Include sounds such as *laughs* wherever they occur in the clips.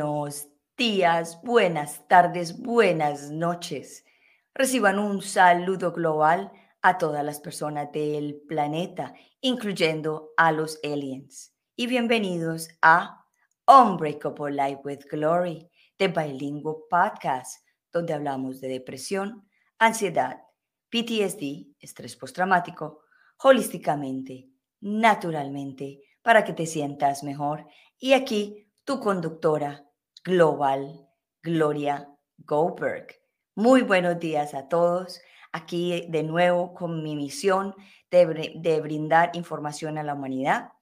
buenos días, buenas tardes, buenas noches. Reciban un saludo global a todas las personas del planeta, incluyendo a los aliens. Y bienvenidos a Unbreakable Life with Glory, de Bilingual Podcast, donde hablamos de depresión, ansiedad, PTSD, estrés postraumático, holísticamente, naturalmente, para que te sientas mejor. Y aquí tu conductora global, Gloria Goldberg. Muy buenos días a todos. Aquí de nuevo con mi misión de, brindar información a la humanidad,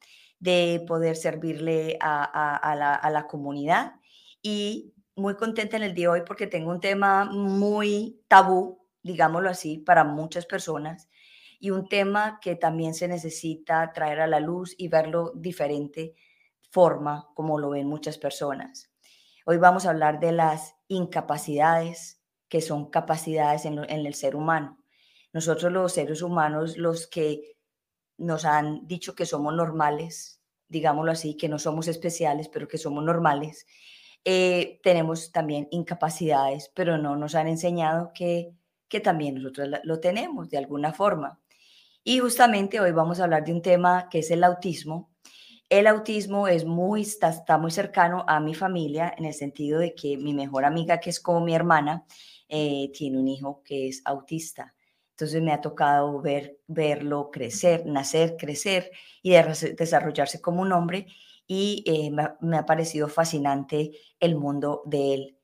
de poder servirle a, la, a la comunidad y muy contenta en el día de hoy porque tengo un tema muy tabú, digámoslo así, para muchas personas y un tema que también se necesita traer a la luz y verlo diferente forma como lo ven muchas personas. Hoy vamos a hablar de las incapacidades, que son capacidades en, el ser humano. Nosotros los seres humanos, los que nos han dicho que somos normales, digámoslo así, que no somos especiales, pero que somos normales, eh, tenemos también incapacidades, pero no nos han enseñado que, que también nosotros lo tenemos de alguna forma. Y justamente hoy vamos a hablar de un tema que es el autismo, el autismo es muy, está, muy cercano a mi familia en el sentido de que mi mejor amiga, que es como mi hermana, eh, tiene un hijo que es autista. Entonces me ha tocado ver, verlo crecer, nacer, crecer y desarrollarse como un hombre y eh, me, ha parecido fascinante el mundo de él.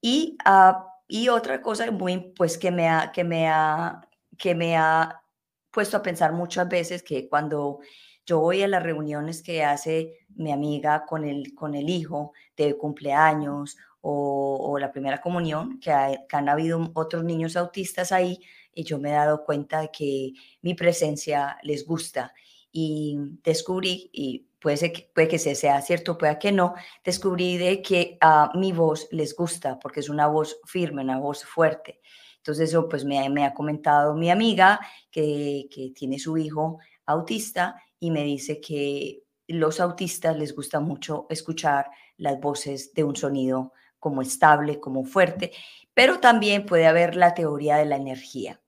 Y, uh, y otra cosa muy, pues que me ha, que me ha, que me ha puesto a pensar muchas veces que cuando yo voy a las reuniones que hace mi amiga con el, con el hijo de cumpleaños o, la primera comunión, que, han habido otros niños autistas ahí, y yo me he dado cuenta de que mi presencia les gusta. Y descubrí, y puede, ser que, puede que sea cierto, puede que no, descubrí de que a mi voz les gusta, porque es una voz firme, una voz fuerte. Entonces eso pues me, me ha comentado mi amiga que, que tiene su hijo autista y me dice que los autistas les gusta mucho escuchar las voces de un sonido como estable, como fuerte, pero también puede haber la teoría de la energía.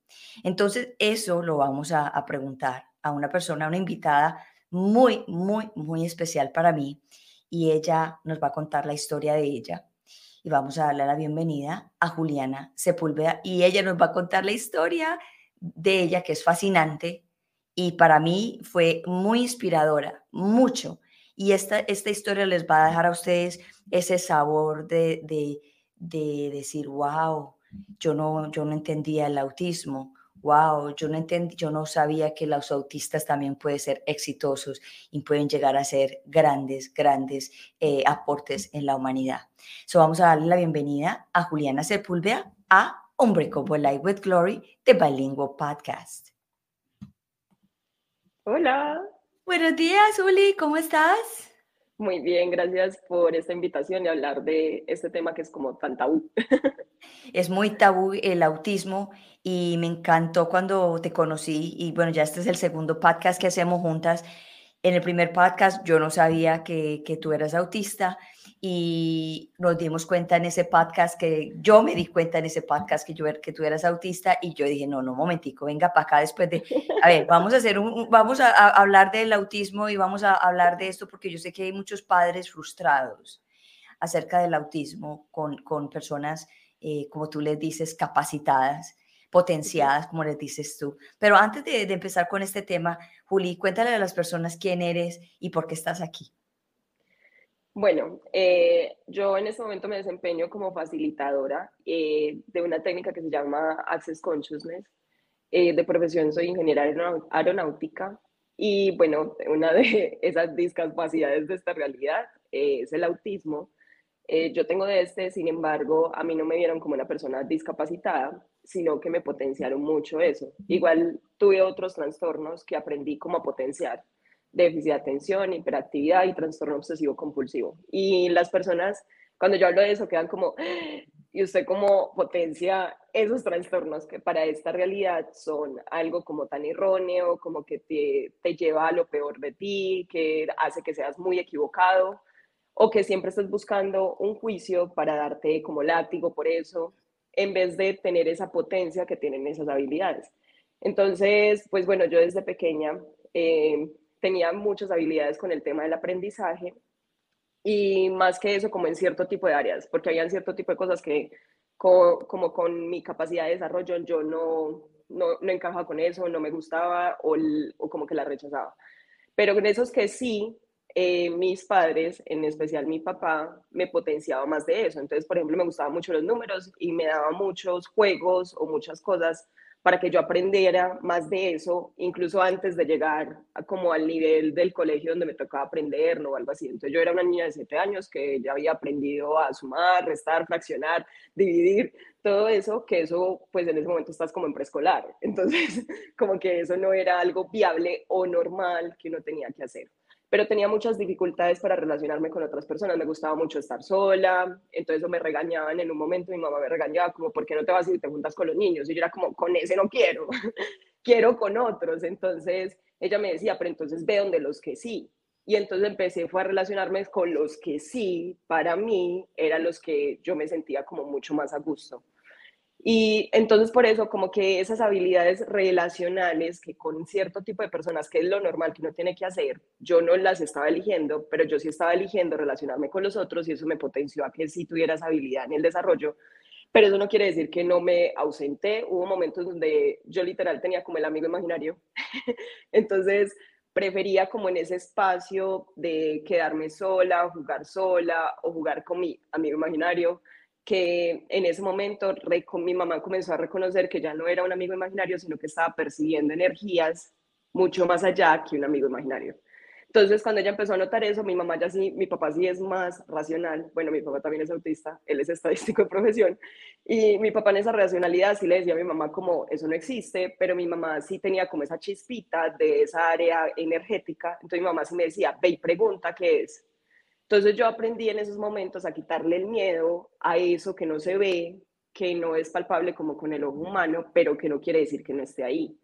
Entonces, eso lo vamos a, preguntar a una persona, a una invitada muy, muy, muy especial para mí y ella nos va a contar la historia de ella. Y vamos a darle la bienvenida a Juliana Sepúlveda y ella nos va a contar la historia de ella, que es fascinante, y para mí fue muy inspiradora, mucho. Y esta, esta historia les va a dejar a ustedes ese sabor de, de, de decir, wow, yo no, yo no entendía el autismo, wow, yo no entendí, yo no sabía que los autistas también pueden ser exitosos y pueden llegar a ser grandes, grandes eh, aportes en la humanidad. So vamos a darle la bienvenida a Juliana Sepúlveda a Unbreakable Life with Glory de Bilingual Podcast. Hola. Buenos días, Uli, ¿cómo estás? Muy bien, gracias por esta invitación y hablar de este tema que es como tan tabú. *laughs* Es muy tabú el autismo y me encantó cuando te conocí y bueno, ya este es el segundo podcast que hacemos juntas. En el primer podcast yo no sabía que, que tú eras autista y nos dimos cuenta en ese podcast que yo me di cuenta en ese podcast que yo er, que tú eras autista y yo dije, no, no, momentico, venga para acá después de, a ver, vamos a hacer un, vamos a, hablar del autismo y vamos a hablar de esto porque yo sé que hay muchos padres frustrados acerca del autismo con, con personas, eh, como tú les dices, capacitadas, potenciadas, como les dices tú. Pero antes de, de empezar con este tema, Juli, cuéntale a las personas quién eres y por qué estás aquí. Bueno, eh, yo en este momento me desempeño como facilitadora eh, de una técnica que se llama Access Consciousness. Eh, de profesión soy ingeniera aeronáutica y bueno, una de *laughs* esas discapacidades de esta realidad es el autismo. yo tengo de este, sin embargo, a mí no me vieron como una persona discapacitada, sino que me potenciaron mucho eso. Igual tuve otros trastornos que aprendí como a potenciar déficit de atención, hiperactividad y trastorno obsesivo compulsivo. Y las personas, cuando yo hablo de eso, quedan como, y usted como potencia esos trastornos que para esta realidad son algo como tan erróneo, como que te, te lleva a lo peor de ti, que hace que seas muy equivocado, o que siempre estés buscando un juicio para darte como látigo por eso, en vez de tener esa potencia que tienen esas habilidades. Entonces, pues bueno, yo desde pequeña eh, tenía muchas habilidades con el tema del aprendizaje y más que eso como en cierto tipo de áreas, porque había cierto tipo de cosas que como con mi capacidad de desarrollo yo no, no, no encajaba con eso, no me gustaba o, o, como que la rechazaba. Pero en esos que sí, eh, mis padres, en especial mi papá, me potenciaba más de eso. Entonces, por ejemplo, me gustaban mucho los números y me daba muchos juegos o muchas cosas para que yo aprendiera más de eso, incluso antes de llegar a como al nivel del colegio donde me tocaba aprenderlo o algo así. Entonces yo era una niña de siete años que ya había aprendido a sumar, restar, fraccionar, dividir, todo eso, que eso pues en ese momento estás como en preescolar. *laughs* Entonces como que eso no era algo viable o normal que uno tenía que hacer pero tenía muchas dificultades para relacionarme con otras personas. Me gustaba mucho estar sola, entonces me regañaban en un momento, mi mamá me regañaba como, ¿por qué no te vas y te juntas con los niños? Y yo era como, con ese no quiero, *laughs* quiero con otros. Entonces ella me decía, pero entonces ve donde los que sí. Y entonces empecé fue a relacionarme con los que sí, para mí, eran los que yo me sentía como mucho más a gusto. Y entonces por eso como que esas habilidades relacionales que con cierto tipo de personas, que es lo normal que uno tiene que hacer, yo no las estaba eligiendo, pero yo sí estaba eligiendo relacionarme con los otros y eso me potenció a que sí tuviera esa habilidad en el desarrollo. Pero eso no quiere decir que no me ausenté. Hubo momentos donde yo literal tenía como el amigo imaginario. *laughs* entonces prefería como en ese espacio de quedarme sola, jugar sola o jugar con mi amigo imaginario que en ese momento mi mamá comenzó a reconocer que ya no era un amigo imaginario, sino que estaba percibiendo energías mucho más allá que un amigo imaginario. Entonces, cuando ella empezó a notar eso, mi mamá ya sí, mi papá sí es más racional. Bueno, mi papá también es autista, él es estadístico de profesión. Y mi papá en esa racionalidad sí le decía a mi mamá como, eso no existe, pero mi mamá sí tenía como esa chispita de esa área energética. Entonces mi mamá sí me decía, ve y pregunta qué es. Entonces yo aprendí en esos momentos a quitarle el miedo a eso que no se ve, que no es palpable como con el ojo humano, pero que no quiere decir que no esté ahí.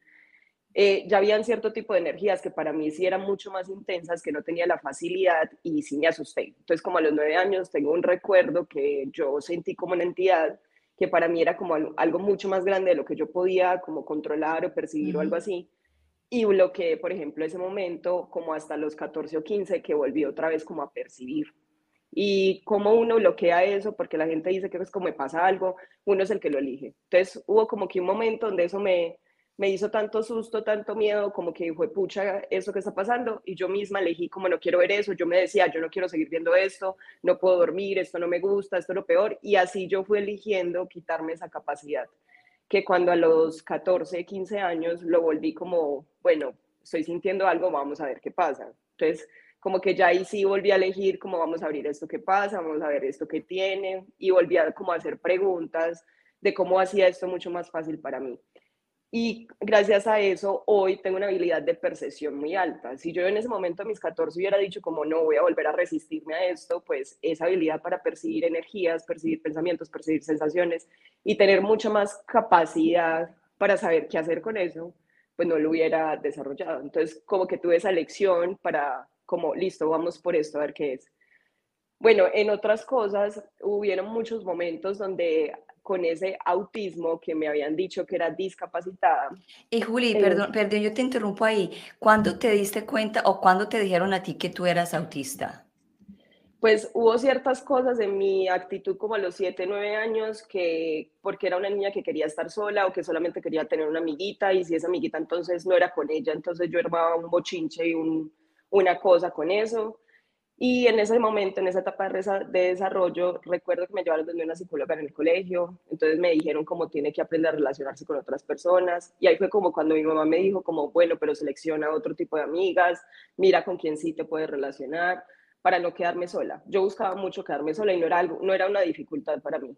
Eh, ya habían cierto tipo de energías que para mí sí eran mucho más intensas, que no tenía la facilidad y sí me asusté. Entonces como a los nueve años tengo un recuerdo que yo sentí como una entidad que para mí era como algo mucho más grande de lo que yo podía como controlar o percibir o algo así y bloqueé, por ejemplo, ese momento como hasta los 14 o 15 que volví otra vez como a percibir. Y como uno bloquea eso, porque la gente dice que es como me pasa algo, uno es el que lo elige. Entonces hubo como que un momento donde eso me, me hizo tanto susto, tanto miedo, como que fue pucha eso que está pasando, y yo misma elegí como no quiero ver eso, yo me decía, yo no quiero seguir viendo esto, no puedo dormir, esto no me gusta, esto es lo peor, y así yo fui eligiendo quitarme esa capacidad que cuando a los 14, 15 años lo volví como, bueno, estoy sintiendo algo, vamos a ver qué pasa. Entonces, como que ya ahí sí volví a elegir como vamos a abrir esto que pasa, vamos a ver esto que tiene, y volví a como hacer preguntas de cómo hacía esto mucho más fácil para mí. Y gracias a eso, hoy tengo una habilidad de percepción muy alta. Si yo en ese momento a mis 14 hubiera dicho como no voy a volver a resistirme a esto, pues esa habilidad para percibir energías, percibir pensamientos, percibir sensaciones y tener mucha más capacidad para saber qué hacer con eso, pues no lo hubiera desarrollado. Entonces, como que tuve esa lección para, como, listo, vamos por esto, a ver qué es. Bueno, en otras cosas, hubieron muchos momentos donde con ese autismo que me habían dicho que era discapacitada. Y Juli, eh, perdón, perdón, yo te interrumpo ahí. ¿Cuándo te diste cuenta o cuándo te dijeron a ti que tú eras autista? Pues hubo ciertas cosas en mi actitud como a los 7, 9 años que porque era una niña que quería estar sola o que solamente quería tener una amiguita y si esa amiguita entonces no era con ella, entonces yo armaba un bochinche y un, una cosa con eso. Y en ese momento, en esa etapa de desarrollo, recuerdo que me llevaron donde una psicóloga en el colegio, entonces me dijeron cómo tiene que aprender a relacionarse con otras personas, y ahí fue como cuando mi mamá me dijo como, bueno, pero selecciona otro tipo de amigas, mira con quién sí te puedes relacionar, para no quedarme sola. Yo buscaba mucho quedarme sola y no era, algo, no era una dificultad para mí.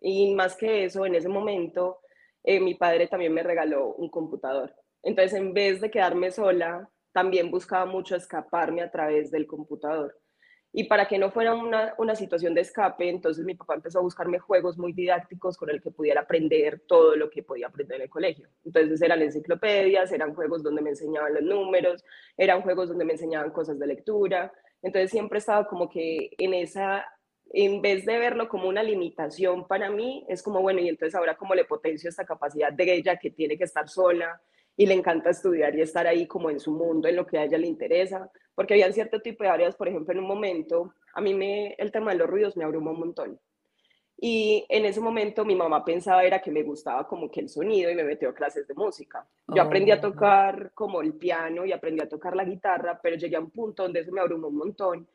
Y más que eso, en ese momento, eh, mi padre también me regaló un computador. Entonces, en vez de quedarme sola, también buscaba mucho escaparme a través del computador. Y para que no fuera una, una, situación de escape, entonces mi papá empezó a buscarme juegos muy didácticos con el que pudiera aprender todo lo que podía aprender en el colegio. Entonces eran enciclopedias, eran juegos donde me enseñaban los números, eran juegos donde me enseñaban cosas de lectura. Entonces siempre estaba como que en esa, en vez de verlo como una limitación para mí, es como, bueno, y entonces ahora como le potencio esta capacidad de ella que tiene que estar sola y le encanta estudiar y estar ahí como en su mundo, en lo que a ella le interesa, porque había cierto tipo de áreas, por ejemplo, en un momento, a mí me, el tema de los ruidos me abrumó un montón. Y en ese momento mi mamá pensaba era que me gustaba como que el sonido y me metió a clases de música. Yo aprendí a oh. tocar como el piano y aprendí a tocar la guitarra, pero llegué a un punto donde eso me abrumó un montón.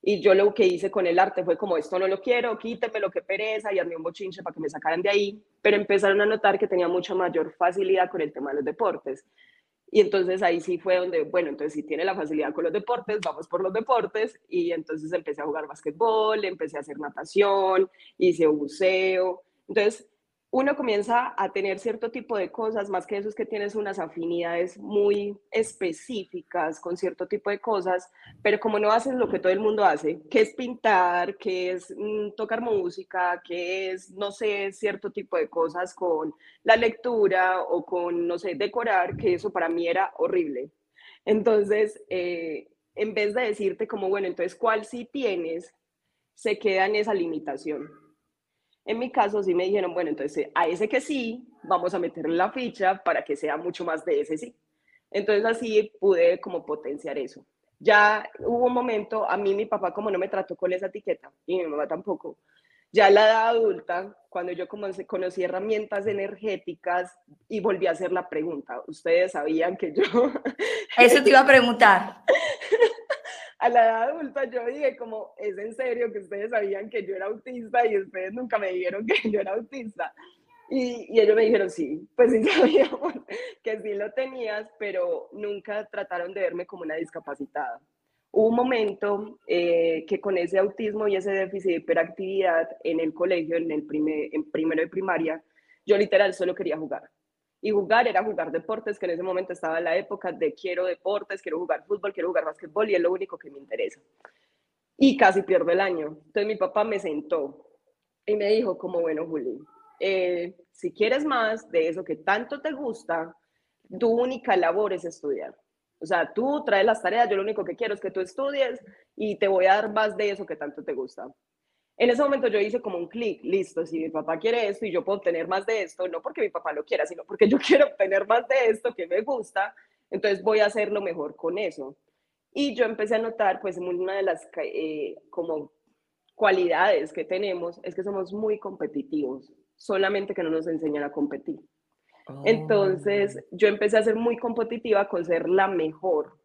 Y yo lo que hice con el arte fue como, esto no lo quiero, quíteme lo que pereza y hazme un bochinche para que me sacaran de ahí. Pero empezaron a notar que tenía mucha mayor facilidad con el tema de los deportes. Y entonces ahí sí fue donde, bueno, entonces si tiene la facilidad con los deportes, vamos por los deportes. Y entonces empecé a jugar básquetbol, empecé a hacer natación, hice buceo. Entonces uno comienza a tener cierto tipo de cosas, más que eso es que tienes unas afinidades muy específicas con cierto tipo de cosas, pero como no haces lo que todo el mundo hace, que es pintar, que es mm, tocar música, que es, no sé, cierto tipo de cosas con la lectura o con, no sé, decorar, que eso para mí era horrible. Entonces, eh, en vez de decirte como, bueno, entonces, ¿cuál sí tienes? Se queda en esa limitación en mi caso sí me dijeron, bueno, entonces a ese que sí, vamos a meterle la ficha para que sea mucho más de ese sí. Entonces así pude como potenciar eso. Ya hubo un momento, a mí mi papá como no me trató con esa etiqueta y mi mamá tampoco, ya la edad adulta, cuando yo conocí herramientas energéticas y volví a hacer la pregunta, ustedes sabían que yo... Eso te iba a preguntar. *laughs* a la edad adulta yo dije como, es en serio que ustedes sabían que yo era autista y ustedes nunca me dijeron *laughs* que yo era autista. Y, y ellos me dijeron, sí, pues sí *laughs* sabíamos que sí lo tenías, pero nunca trataron de verme como una discapacitada. Hubo un momento eh, que con ese autismo y ese déficit de hiperactividad en el colegio, en el primer, en primero de primaria, yo literal solo quería jugar y jugar era jugar deportes, que en ese momento estaba en la época de quiero deportes, quiero jugar fútbol, quiero jugar básquetbol y es lo único que me interesa. Y casi pierdo el año. Entonces mi papá me sentó y me dijo como, bueno, Juli, eh, si quieres más de eso que tanto te gusta, tu única labor es estudiar. O sea, tú traes las tareas, yo lo único que quiero es que tú estudies y te voy a dar más de eso que tanto te gusta. En ese momento yo hice como un clic, listo, si mi papá quiere esto y yo puedo obtener más de esto, no porque mi papá lo quiera, sino porque yo *laughs* quiero obtener más de esto que me gusta, entonces voy a hacerlo mejor con eso. Y yo empecé a notar, pues una de las eh, como cualidades que tenemos es que somos muy competitivos, solamente que no nos enseñan a competir. Entonces oh. yo empecé a ser muy competitiva con ser la mejor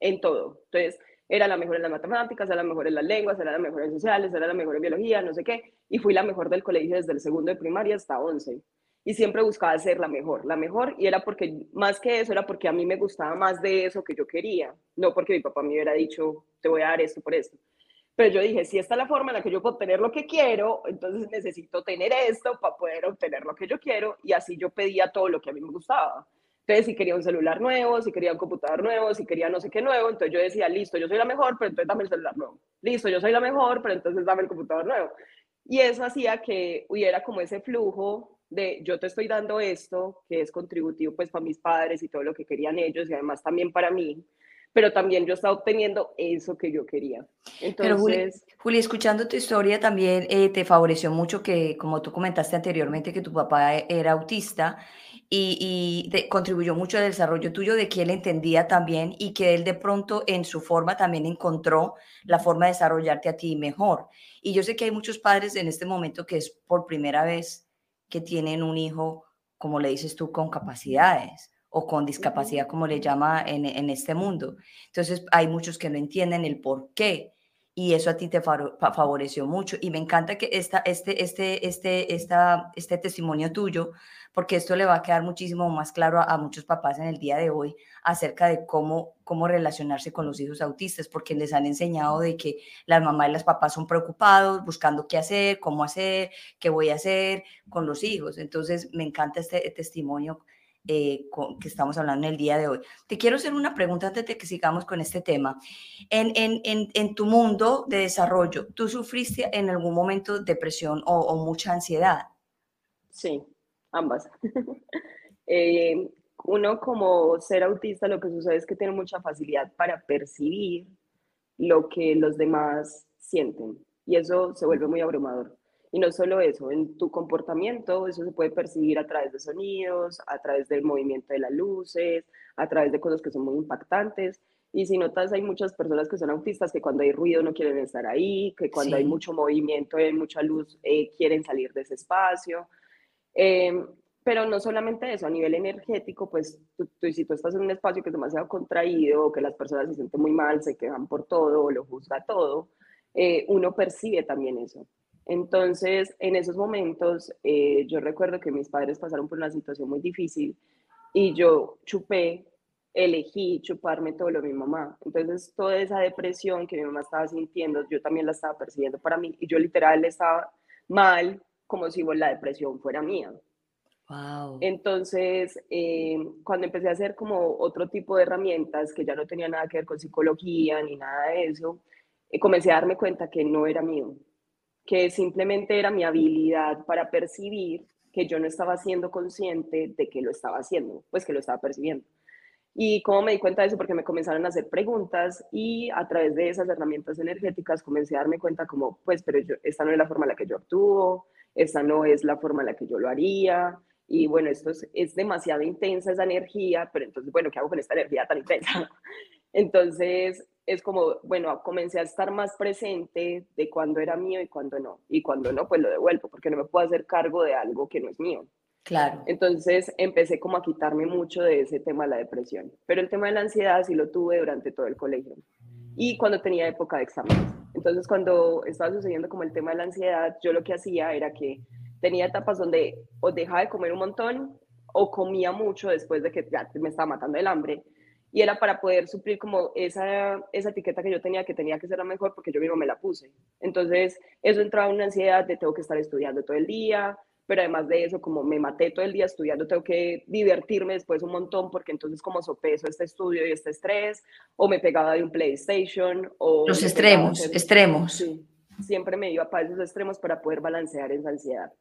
en todo. Entonces, era la mejor en las matemáticas, era la mejor en las lenguas, era la mejor en sociales, era la mejor en biología, no sé qué, y fui la mejor del colegio desde el segundo de primaria hasta 11. Y siempre buscaba ser la mejor, la mejor, y era porque, más que eso, era porque a mí me gustaba más de eso que yo quería, no porque mi papá me hubiera dicho, te voy a dar esto por esto. Pero yo dije, si esta es la forma en la que yo puedo obtener lo que quiero, entonces necesito tener esto para poder obtener lo que yo quiero, y así yo pedía todo lo que a mí me gustaba. Entonces, si quería un celular nuevo, si quería un computador nuevo, si quería no sé qué nuevo, entonces yo decía, listo, yo soy la mejor, pero entonces dame el celular nuevo. Listo, yo soy la mejor, pero entonces dame el computador nuevo. Y eso hacía que hubiera como ese flujo de yo te estoy dando esto, que es contributivo pues para mis padres y todo lo que querían ellos y además también para mí, pero también yo estaba obteniendo eso que yo quería. Entonces, Juli, escuchando tu historia también eh, te favoreció mucho que, como tú comentaste anteriormente, que tu papá era autista y, y contribuyó mucho al desarrollo tuyo de que él entendía también y que él de pronto en su forma también encontró la forma de desarrollarte a ti mejor. Y yo sé que hay muchos padres en este momento que es por primera vez que tienen un hijo, como le dices tú, con capacidades o con discapacidad, como le llama en, en este mundo. Entonces hay muchos que no entienden el por qué y eso a ti te favoreció mucho. Y me encanta que esta, este, este, este, esta, este testimonio tuyo, porque esto le va a quedar muchísimo más claro a, muchos papás en el día de hoy acerca de cómo, cómo relacionarse con los hijos autistas, porque les han enseñado de que las mamás y los papás son preocupados, buscando qué hacer, cómo hacer, qué voy a hacer con los hijos. Entonces, me encanta este testimonio eh, que estamos hablando en el día de hoy. Te quiero hacer una pregunta antes de que sigamos con este tema. En, en, en, tu mundo de desarrollo, ¿tú sufriste en algún momento depresión o mucha ansiedad? Sí, ambas. *laughs* eh, uno como ser autista lo que sucede es que tiene mucha facilidad para percibir lo que los demás sienten. Y eso se vuelve muy abrumador. Y no solo eso, en tu comportamiento, eso se puede percibir a través de sonidos, a través del movimiento de las luces, a través de cosas que son muy impactantes. Y si notas, hay muchas personas que son autistas que cuando hay ruido no quieren estar ahí, que cuando hay mucho movimiento y hay mucha luz eh, quieren salir de ese espacio. Eh, pero no solamente eso, a nivel energético, pues tú, si tú estás en un espacio que es demasiado contraído, que las personas se sienten muy mal, se quejan por todo, lo juzga todo, eh, uno percibe también eso. Entonces, en esos momentos, eh, yo recuerdo que mis padres pasaron por una situación muy difícil y yo chupé, elegí chuparme todo lo de mi mamá. Entonces, toda esa depresión que mi mamá estaba sintiendo, yo también la estaba percibiendo para mí y yo literal estaba mal como si la depresión fuera mía. Entonces, eh, cuando empecé a hacer como otro tipo de herramientas que ya no tenía nada que ver con psicología ni nada de eso, eh, comencé a darme cuenta que no era mío, que simplemente era mi habilidad para percibir que yo no estaba siendo consciente de que lo estaba haciendo, pues que lo estaba percibiendo. Y cómo me di cuenta de eso, porque me comenzaron a hacer preguntas y a través de esas herramientas energéticas comencé a darme cuenta como, pues, pero yo, esta no es la forma en la que yo actúo, esta no es la forma en la que yo lo haría, y bueno, esto es, es demasiado intensa esa energía, pero entonces, bueno, ¿qué hago con esta energía tan intensa? *laughs* Entonces, es como, bueno, comencé a estar más presente de cuando era mío y cuando no. Y cuando no, pues lo devuelvo, porque no me puedo hacer cargo de algo que no es mío. Claro. Entonces empecé como a quitarme mucho de ese tema de la depresión. Pero el tema de la ansiedad sí lo tuve durante todo el colegio. Y cuando tenía época de exámenes. Entonces cuando estaba sucediendo como el tema de la ansiedad, yo lo que hacía era que tenía etapas donde o dejaba de comer un montón o comía mucho después de que ya me estaba matando el hambre. Y era para poder suplir como esa, esa etiqueta que yo tenía, que tenía que ser la mejor porque yo mismo me la puse. Entonces, eso entraba en una ansiedad de tengo que estar estudiando todo el día, pero además de eso, como me maté todo el día estudiando, tengo que divertirme después un montón, porque entonces como sopeso este estudio y este estrés, o me pegaba de un PlayStation, o... Los extremos, extremos. Sí, siempre me iba para esos extremos para poder balancear esa ansiedad.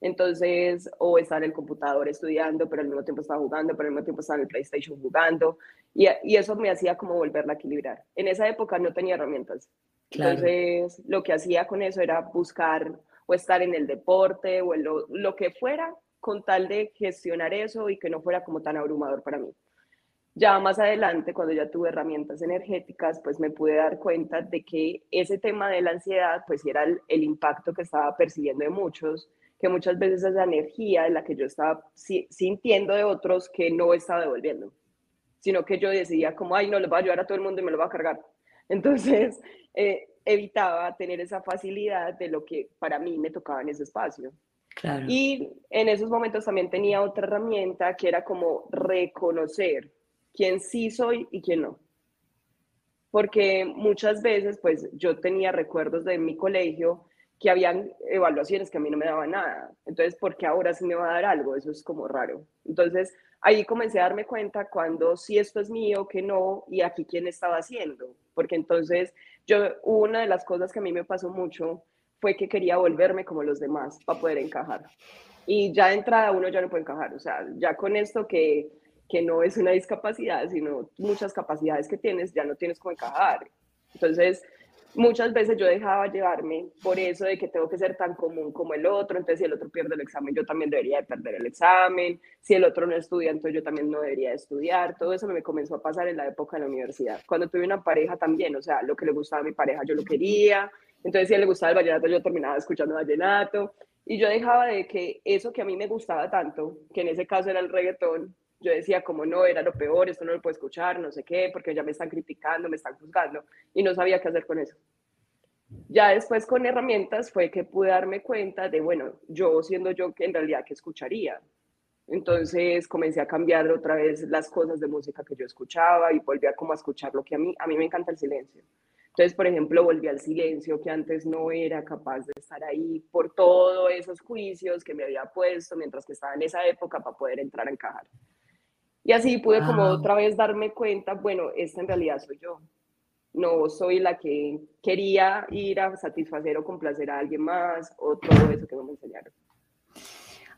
Entonces, o estar en el computador estudiando, pero al mismo tiempo estaba jugando, pero al mismo tiempo estaba en el PlayStation jugando. Y, y eso me hacía como volverla a equilibrar. En esa época no tenía herramientas. Entonces, lo que hacía con eso era buscar o estar en el deporte o en lo, lo que fuera con tal de gestionar eso y que no fuera como tan abrumador para mí. Ya más adelante, cuando ya tuve herramientas energéticas, pues me pude dar cuenta de que ese tema de la ansiedad, pues era el, impacto que estaba percibiendo de muchos, que muchas veces es la energía en la que yo estaba sintiendo de otros que no estaba devolviendo, sino que yo decía como, ay, no, le voy a ayudar a todo el mundo y me lo va a cargar. Entonces, *laughs* eh, evitaba tener esa facilidad de lo que para mí me tocaba en ese espacio. Y en esos momentos también tenía otra herramienta que era como reconocer quién sí soy y quién no. Porque muchas veces, pues yo tenía recuerdos de mi colegio que habían evaluaciones que a mí no me daban nada. Entonces, ¿por qué ahora sí me va a dar algo? Eso es como raro. Entonces, ahí comencé a darme cuenta cuando si esto es mío, que no, y aquí quién estaba haciendo. Porque entonces, yo, una de las cosas que a mí me pasó mucho fue que quería volverme como los demás para poder encajar. Y ya de entrada uno ya no puede encajar. O sea, ya con esto que, que no es una discapacidad, sino muchas capacidades que tienes, ya no tienes cómo encajar. Entonces, muchas veces yo dejaba llevarme por eso de que tengo que ser tan común como el otro, entonces si el otro pierde el examen, yo también debería de perder el examen, si el otro no estudia, entonces yo también no debería de estudiar, todo eso me comenzó a pasar en la época de la universidad. Cuando tuve una pareja también, o sea, lo que le gustaba a mi pareja yo lo quería, entonces si a él le gustaba el vallenato, yo terminaba escuchando vallenato, y yo dejaba de que eso que a mí me gustaba tanto, que en ese caso era el reggaetón, yo decía como no, era lo peor, esto no lo puedo escuchar, no sé qué, porque ya me están criticando, me están juzgando y no sabía qué hacer con eso. Ya después con herramientas fue que pude darme cuenta de, bueno, yo siendo yo que en realidad que escucharía. Entonces comencé a cambiar otra vez las cosas de música que yo escuchaba y volví a como a escuchar lo que a mí, a mí me encanta el silencio. Entonces, por ejemplo, volví al silencio que antes no era capaz de estar ahí por todos esos juicios que me había puesto mientras que estaba en esa época para poder entrar a encajar. Y así pude como otra vez darme cuenta, bueno, esta en realidad soy yo. No soy la que quería ir a satisfacer o complacer a alguien más o todo eso que me enseñaron.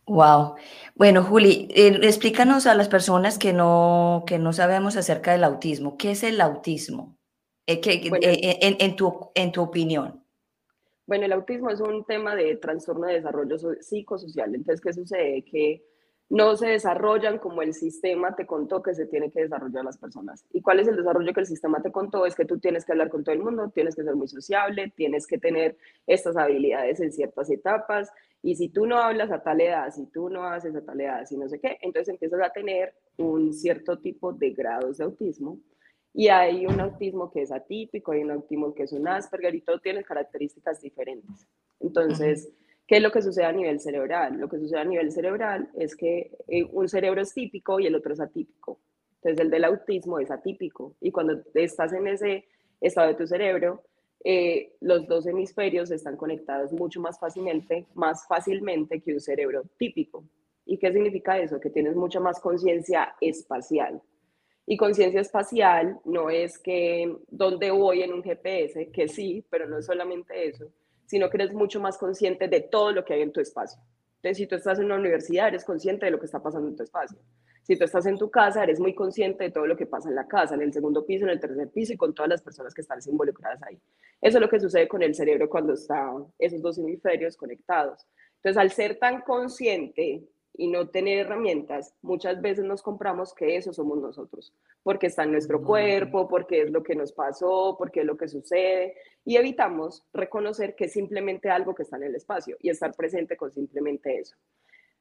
Wow. Bueno, Juli, eh, explícanos a las personas que no, que no sabemos acerca del autismo. ¿Qué es el autismo? Eh, eh, en, en, tu, en tu opinión. Bueno, el autismo es un tema de trastorno de desarrollo psicosocial. Entonces, ¿qué sucede? Que no se desarrollan como el sistema te contó que se tiene que desarrollar las personas. ¿Y cuál es el desarrollo que el sistema te contó? Es que tú tienes que hablar con todo el mundo, tienes que ser muy sociable, tienes que tener estas habilidades en ciertas etapas. Y si tú no hablas a tal edad, si tú no haces a tal edad, si no sé qué, entonces empiezas a tener un cierto tipo de grados de autismo. Y hay un autismo que es atípico, hay un autismo que es un Asperger y todo tiene características diferentes. Entonces, ¿Qué es lo que sucede a nivel cerebral? Lo que sucede a nivel cerebral es que eh, un cerebro es típico y el otro es atípico. Entonces, el del autismo es atípico. Y cuando estás en ese estado de tu cerebro, eh, los dos hemisferios están conectados mucho más fácilmente, más fácilmente que un cerebro típico. ¿Y qué significa eso? Que tienes mucha más conciencia espacial. Y conciencia espacial no es que dónde voy en un GPS, que sí, pero no es solamente eso, sino que eres mucho más consciente de todo lo que hay en tu espacio. Entonces, si tú estás en una universidad, eres consciente de lo que está pasando en tu espacio. Si tú estás en tu casa, eres muy consciente de todo lo que pasa en la casa, en el segundo piso, en el tercer piso y con todas las personas que están involucradas ahí. Eso es lo que sucede con el cerebro cuando están esos dos hemisferios conectados. Entonces, al ser tan consciente y no tener herramientas, muchas veces nos compramos que eso somos nosotros, porque está en nuestro cuerpo, porque es lo que nos pasó, porque es lo que sucede, y evitamos reconocer que es simplemente algo que está en el espacio y estar presente con simplemente eso.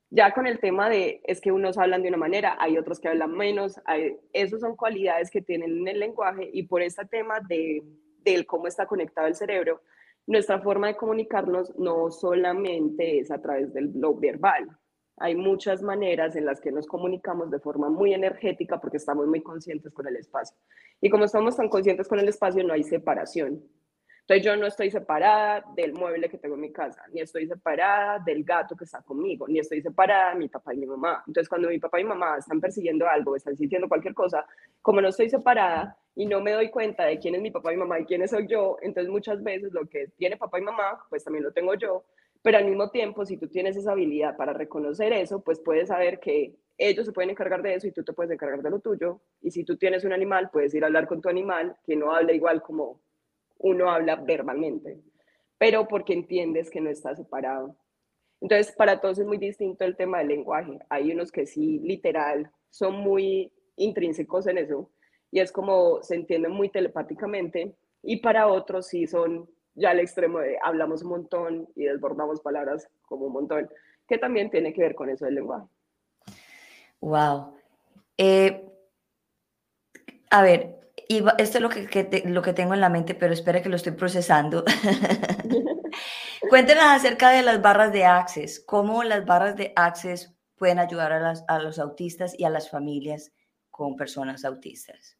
Ya con el tema de, es que unos hablan de una manera, hay otros que hablan menos, hay, esos son cualidades que tienen en el lenguaje y por este tema de, de cómo está conectado el cerebro, nuestra forma de comunicarnos no solamente es a través del lo verbal, hay muchas maneras en las que nos comunicamos de forma muy energética porque estamos muy conscientes con el espacio. Y como estamos tan conscientes con el espacio, no hay separación. Entonces yo no estoy separada del mueble que tengo en mi casa, ni estoy separada del gato que está conmigo, ni estoy separada de mi papá y mi mamá. Entonces cuando mi papá y mi mamá están persiguiendo algo, están sintiendo cualquier cosa, como no estoy separada y no me doy cuenta de quién es mi papá y mamá y quién soy yo, entonces muchas veces lo que tiene papá y mamá, pues también lo tengo yo, pero al mismo tiempo, si tú tienes esa habilidad para reconocer eso, pues puedes saber que ellos se pueden encargar de eso y tú te puedes encargar de lo tuyo. Y si tú tienes un animal, puedes ir a hablar con tu animal, que no habla igual como uno habla verbalmente, pero porque entiendes que no está separado. Entonces, para todos es muy distinto el tema del lenguaje. Hay unos que sí, literal, son muy intrínsecos en eso, y es como se entienden muy telepáticamente, y para otros sí son ya al extremo de hablamos un montón y desbordamos palabras como un montón, que también tiene que ver con eso del lenguaje. Wow. Eh, a ver, esto es lo que, lo que tengo en la mente, pero espera que lo estoy procesando. *laughs* Cuéntenos acerca de las barras de Access, cómo las barras de Access pueden ayudar a, a los autistas y a las familias con personas autistas.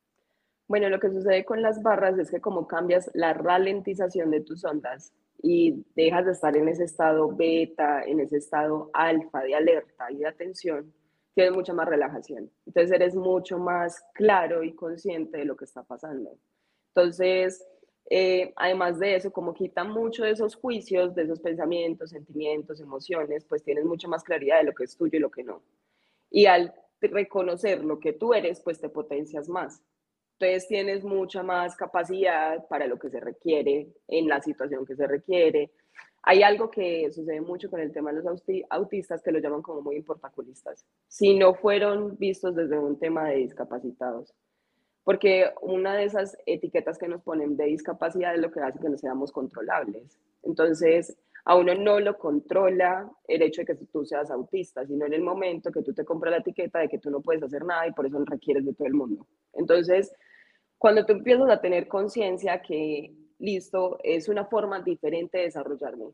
Bueno, lo que sucede con las barras es que como cambias la ralentización de tus ondas y dejas de estar en ese estado beta, en ese estado alfa de alerta y de atención, tienes mucha más relajación. Entonces eres mucho más claro y consciente de lo que está pasando. Entonces, eh, además de eso, como quita mucho de esos juicios, de esos pensamientos, sentimientos, emociones, pues tienes mucha más claridad de lo que es tuyo y lo que no. Y al reconocer lo que tú eres, pues te potencias más. Entonces tienes mucha más capacidad para lo que se requiere en la situación que se requiere. Hay algo que sucede mucho con el tema de los autistas que lo llaman como muy importaculistas, si no fueron vistos desde un tema de discapacitados. Porque una de esas etiquetas que nos ponen de discapacidad es lo que hace que no seamos controlables. Entonces, a uno no lo controla el hecho de que tú seas autista, sino en el momento que tú te compras la etiqueta de que tú no puedes hacer nada y por eso requieres de todo el mundo. Entonces, cuando tú empiezas a tener conciencia que, listo, es una forma diferente de desarrollarme,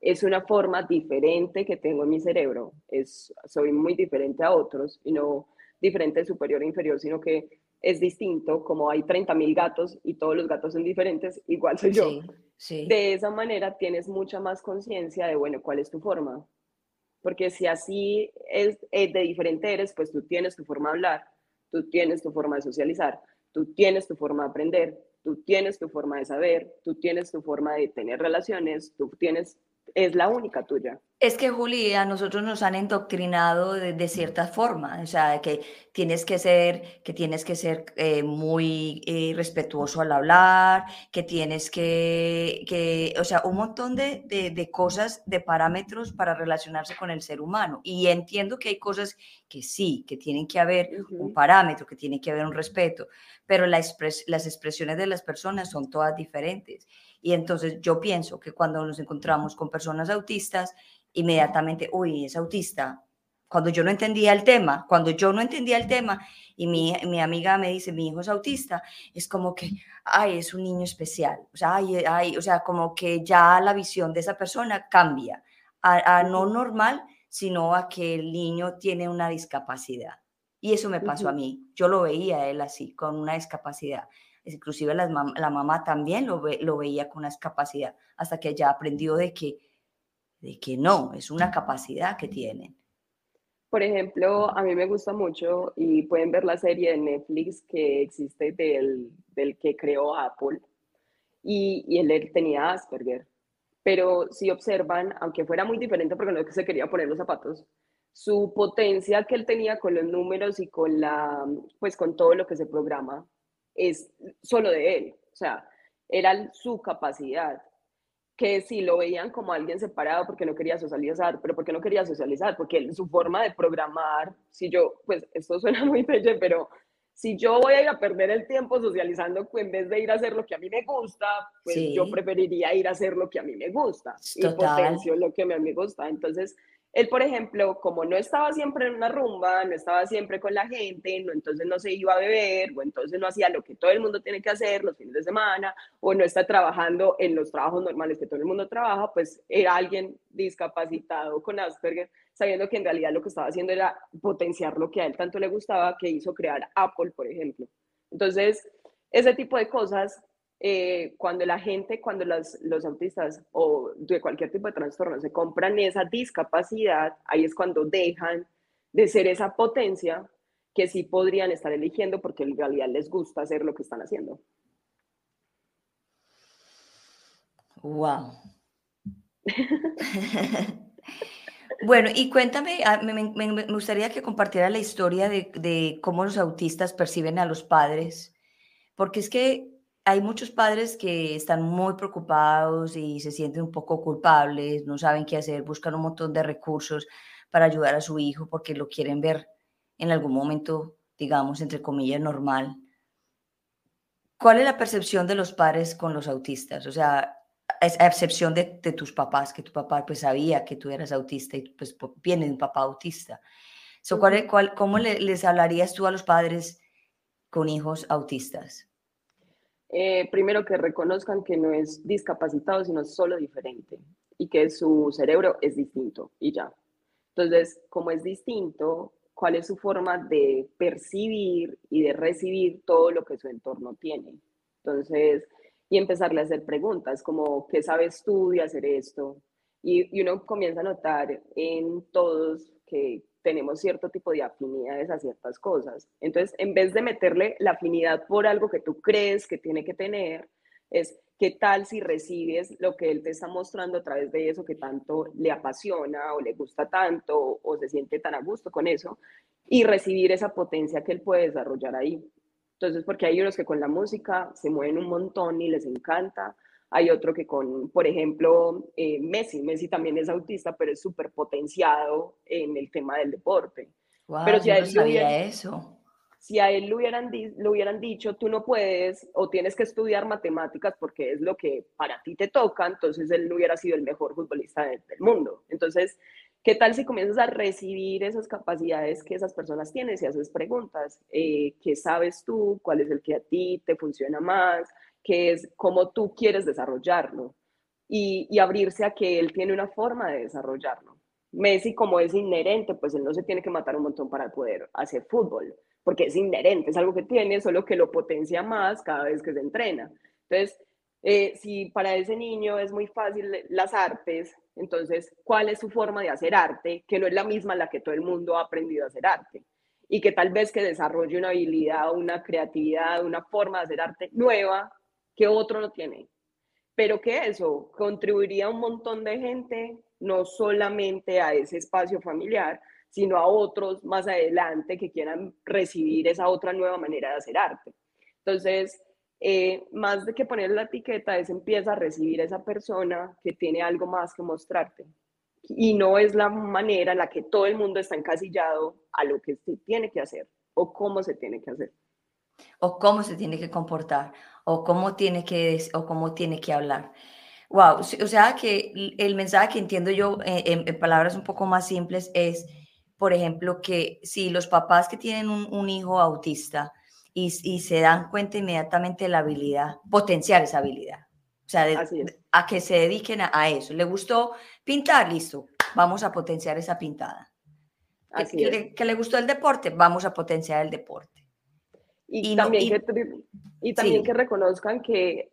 es una forma diferente que tengo en mi cerebro, es, soy muy diferente a otros y no diferente superior e inferior, sino que es distinto, como hay 30.000 gatos y todos los gatos son diferentes, *laughs* igual soy yo. De esa manera tienes mucha más conciencia de, bueno, cuál es tu forma. Porque si así es, de diferente eres, pues tú tienes tu forma de hablar, tú tienes tu forma de socializar, tú tienes tu forma de aprender, tú tienes tu forma de saber, tú tienes tu forma de tener relaciones, tú tienes, es la única tuya. Es que, Juli, a nosotros nos han endoctrinado de, de cierta forma, o sea, que tienes que ser, que tienes que ser eh, muy eh, respetuoso al hablar, que tienes que, que o sea, un montón de, de, de, cosas, de parámetros para relacionarse con el ser humano. Y entiendo que hay cosas que sí, que tienen que haber uh -huh. un parámetro, que tiene que haber un respeto, pero la expres las expresiones de las personas son todas diferentes. Y entonces yo pienso que cuando nos encontramos con personas autistas, inmediatamente, uy, es autista. Cuando yo no entendía el tema, cuando yo no entendía el tema y mi, mi amiga me dice, mi hijo es autista, es como que, ay, es un niño especial. O sea, ay, ay, o sea como que ya la visión de esa persona cambia a, a no normal, sino a que el niño tiene una discapacidad. Y eso me pasó uh -huh. a mí. Yo lo veía a él así, con una discapacidad. Inclusive la, la mamá también lo, ve, lo veía con una discapacidad, hasta que ya aprendió de que de que no, es una capacidad que tienen. Por ejemplo, a mí me gusta mucho y pueden ver la serie de Netflix que existe del, del que creó Apple y, y él tenía Asperger. Pero si observan, aunque fuera muy diferente porque no es que se quería poner los zapatos, su potencia que él tenía con los números y con la, pues con todo lo que se programa es solo de él. O sea, era su capacidad que si lo veían como alguien separado porque no quería socializar, pero ¿por qué no quería socializar? Porque su forma de programar, si yo, pues esto *laughs* suena muy bello, pero si yo voy a ir a perder el tiempo socializando en vez de ir a hacer lo que a mí me gusta, pues sí. yo preferiría ir a hacer lo que a mí me gusta Total. y potencio lo que a mí me gusta. Entonces, él, por ejemplo, como no estaba siempre en una rumba, no estaba siempre con la gente, no, entonces no se iba a beber, o entonces no hacía lo que todo el mundo tiene que hacer los fines de semana, o no está trabajando en los trabajos normales que todo el mundo trabaja, pues era alguien discapacitado con Asperger, sabiendo que en realidad lo que estaba haciendo era potenciar lo que a él tanto le gustaba, que hizo crear Apple, por ejemplo. Entonces, ese tipo de cosas eh, cuando la gente, cuando las, los autistas o de cualquier tipo de trastorno se compran esa discapacidad, ahí es cuando dejan de ser esa potencia que sí podrían estar eligiendo porque en realidad les gusta hacer lo que están haciendo. Wow. *laughs* bueno, y cuéntame, ah, me, me, me, gustaría que compartiera la historia de, de cómo los autistas perciben a los padres, porque es que hay muchos padres que están muy preocupados y se sienten un poco culpables, no saben qué hacer, buscan un montón de recursos para ayudar a su hijo porque lo quieren ver en algún momento, digamos, entre comillas, normal. ¿Cuál es la percepción de los padres con los autistas? O sea, a excepción de, de tus papás, que tu papá pues sabía que tú eras autista y pues viene de un papá autista. So, ¿cuál, cuál, ¿Cómo le, les hablarías tú a los padres con hijos autistas? Eh, primero que reconozcan que no es discapacitado, sino solo diferente y que su cerebro es distinto y ya. Entonces, como es distinto, ¿cuál es su forma de percibir y de recibir todo lo que su entorno tiene? Entonces, y empezarle a hacer preguntas como, ¿qué sabes tú de hacer esto? Y, y uno comienza a notar en todos que tenemos cierto tipo de afinidades a ciertas cosas. Entonces, en vez de meterle la afinidad por algo que tú crees que tiene que tener, es qué tal si recibes lo que él te está mostrando a través de eso que tanto le apasiona o le gusta tanto o se siente tan a gusto con eso y recibir esa potencia que él puede desarrollar ahí. Entonces, porque hay unos que con la música se mueven un montón y les encanta, hay otro que con, por ejemplo, eh, Messi. Messi también es autista, pero es súper potenciado en el tema del deporte. Wow, pero si yo a no él, sabía hubieran, eso. si a él le hubieran, dicho, tú no puedes o tienes que estudiar matemáticas porque es lo que para ti te toca, entonces él no hubiera sido el mejor futbolista del, del mundo. Entonces, ¿Qué tal si comienzas a recibir esas capacidades que esas personas tienen? Si haces preguntas, eh, ¿qué sabes tú? ¿Cuál es el que a ti te funciona más? Que es cómo tú quieres desarrollarlo y, abrirse a que él tiene una forma de desarrollarlo. Messi, como es inherente, pues él no se tiene que matar un montón para poder hacer fútbol, porque es inherente, es algo que tiene, solo que lo potencia más cada vez que se entrena. Entonces, eh, si para ese niño es muy fácil las artes, entonces, ¿cuál es su forma de hacer arte? Que no es la misma la que todo el mundo ha aprendido a hacer arte. Y que tal vez que desarrolle una habilidad, una creatividad, una forma de hacer arte nueva que otro no tiene. Pero que eso contribuiría a un montón de gente no solamente a ese espacio familiar, sino a otros más adelante que quieran recibir esa otra nueva manera de hacer arte. Entonces, eh, más de que poner la etiqueta, es empieza a recibir a esa persona que tiene algo más que mostrarte. Y no es la manera en la que todo el mundo está encasillado a lo que se tiene que hacer o cómo se tiene que hacer. O cómo se tiene que comportar, o cómo tiene que, o cómo tiene que hablar. Wow, o sea que el mensaje que entiendo yo eh, en, palabras un poco más simples es, por ejemplo, que si los papás que tienen un, hijo autista y, se dan cuenta inmediatamente de la habilidad, potenciar esa habilidad. O sea, a que se dediquen a, eso. ¿Le gustó pintar? Listo, vamos a potenciar esa pintada. que, le, gustó el deporte? Vamos a potenciar el deporte. Y, también, que, y también que reconozcan que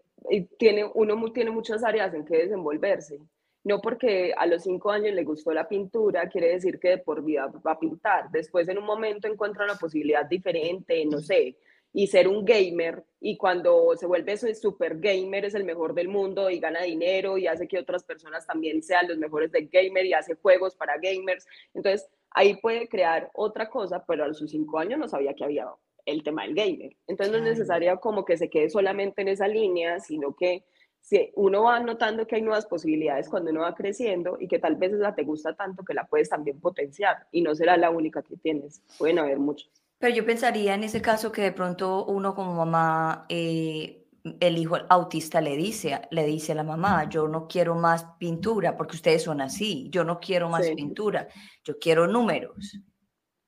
tiene, uno tiene muchas áreas en que desenvolverse. No porque a los cinco años le gustó la pintura, quiere decir que de por vida va a pintar. Después en un momento encuentra una posibilidad diferente, no sé, y ser un gamer y cuando se vuelve super gamer es el mejor del mundo y gana dinero y hace que otras personas también sean los mejores de gamer y hace juegos para gamers. Entonces ahí puede crear otra cosa, pero a sus cinco años no sabía que había el tema del gamer. Entonces no es necesario como que se quede solamente en esa línea, sino que si uno va notando que hay nuevas posibilidades cuando uno va creciendo y que tal vez esa te gusta tanto que la puedes también potenciar y no será la única que tienes, pueden haber muchos. Pero yo pensaría en ese caso que de pronto uno como mamá, eh, el hijo autista le dice, le dice a la mamá, yo no quiero más pintura porque ustedes son así, yo no quiero más pintura, yo quiero números.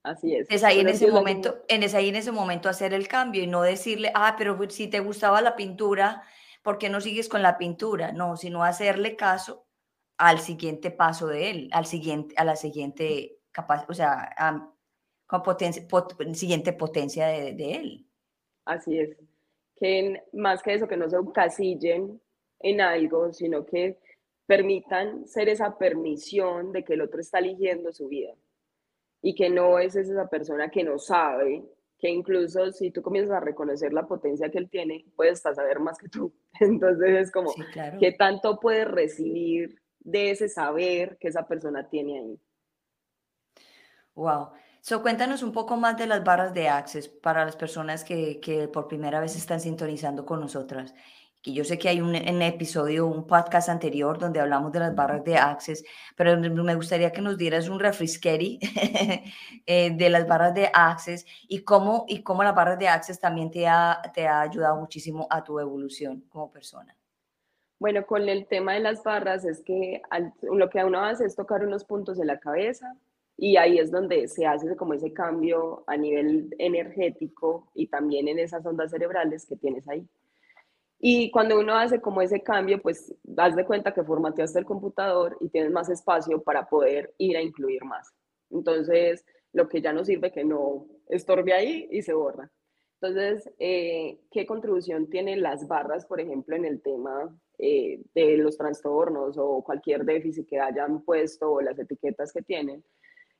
Así es. Es ahí en ese momento, en ese, ahí en ese momento hacer el cambio y no decirle, ah, pero si te gustaba la pintura, ¿por qué no sigues con la pintura? No, sino hacerle caso al siguiente paso de él, al siguiente, a la siguiente capaz, o sea, a, con potencia, siguiente potencia de, de, él. Así es. Que más que eso, que no se encasillen en algo, sino que permitan ser esa permisión de que el otro está eligiendo su vida y que no es esa persona que no sabe, que incluso si tú comienzas a reconocer la potencia que él tiene, puedes hasta saber más que tú. *laughs* Entonces es como, ¿qué tanto puedes recibir de ese saber que esa persona tiene ahí? Wow. So, cuéntanos un poco más de las barras de Access para las personas que, que por primera vez están sintonizando con nosotras que yo sé que hay un, episodio, un podcast anterior donde hablamos de las barras de Access, pero me gustaría que nos dieras un refresqueri *laughs* eh, de las barras de Access y cómo, y cómo las barras de Access también te ha, te ha ayudado muchísimo a tu evolución como persona. Bueno, con el tema de las barras es que lo que uno hace es tocar unos puntos de la cabeza y ahí es donde se hace como ese cambio a nivel energético y también en esas ondas cerebrales que tienes ahí. Y cuando uno hace como ese cambio, pues das de cuenta que formateaste el computador y tienes más espacio para poder ir a incluir más. Entonces, lo que ya no sirve que no estorbe ahí y se borra. Entonces, eh, ¿qué contribución tienen las barras, por ejemplo, en el tema eh, de los trastornos o cualquier déficit que hayan puesto o las etiquetas que tienen?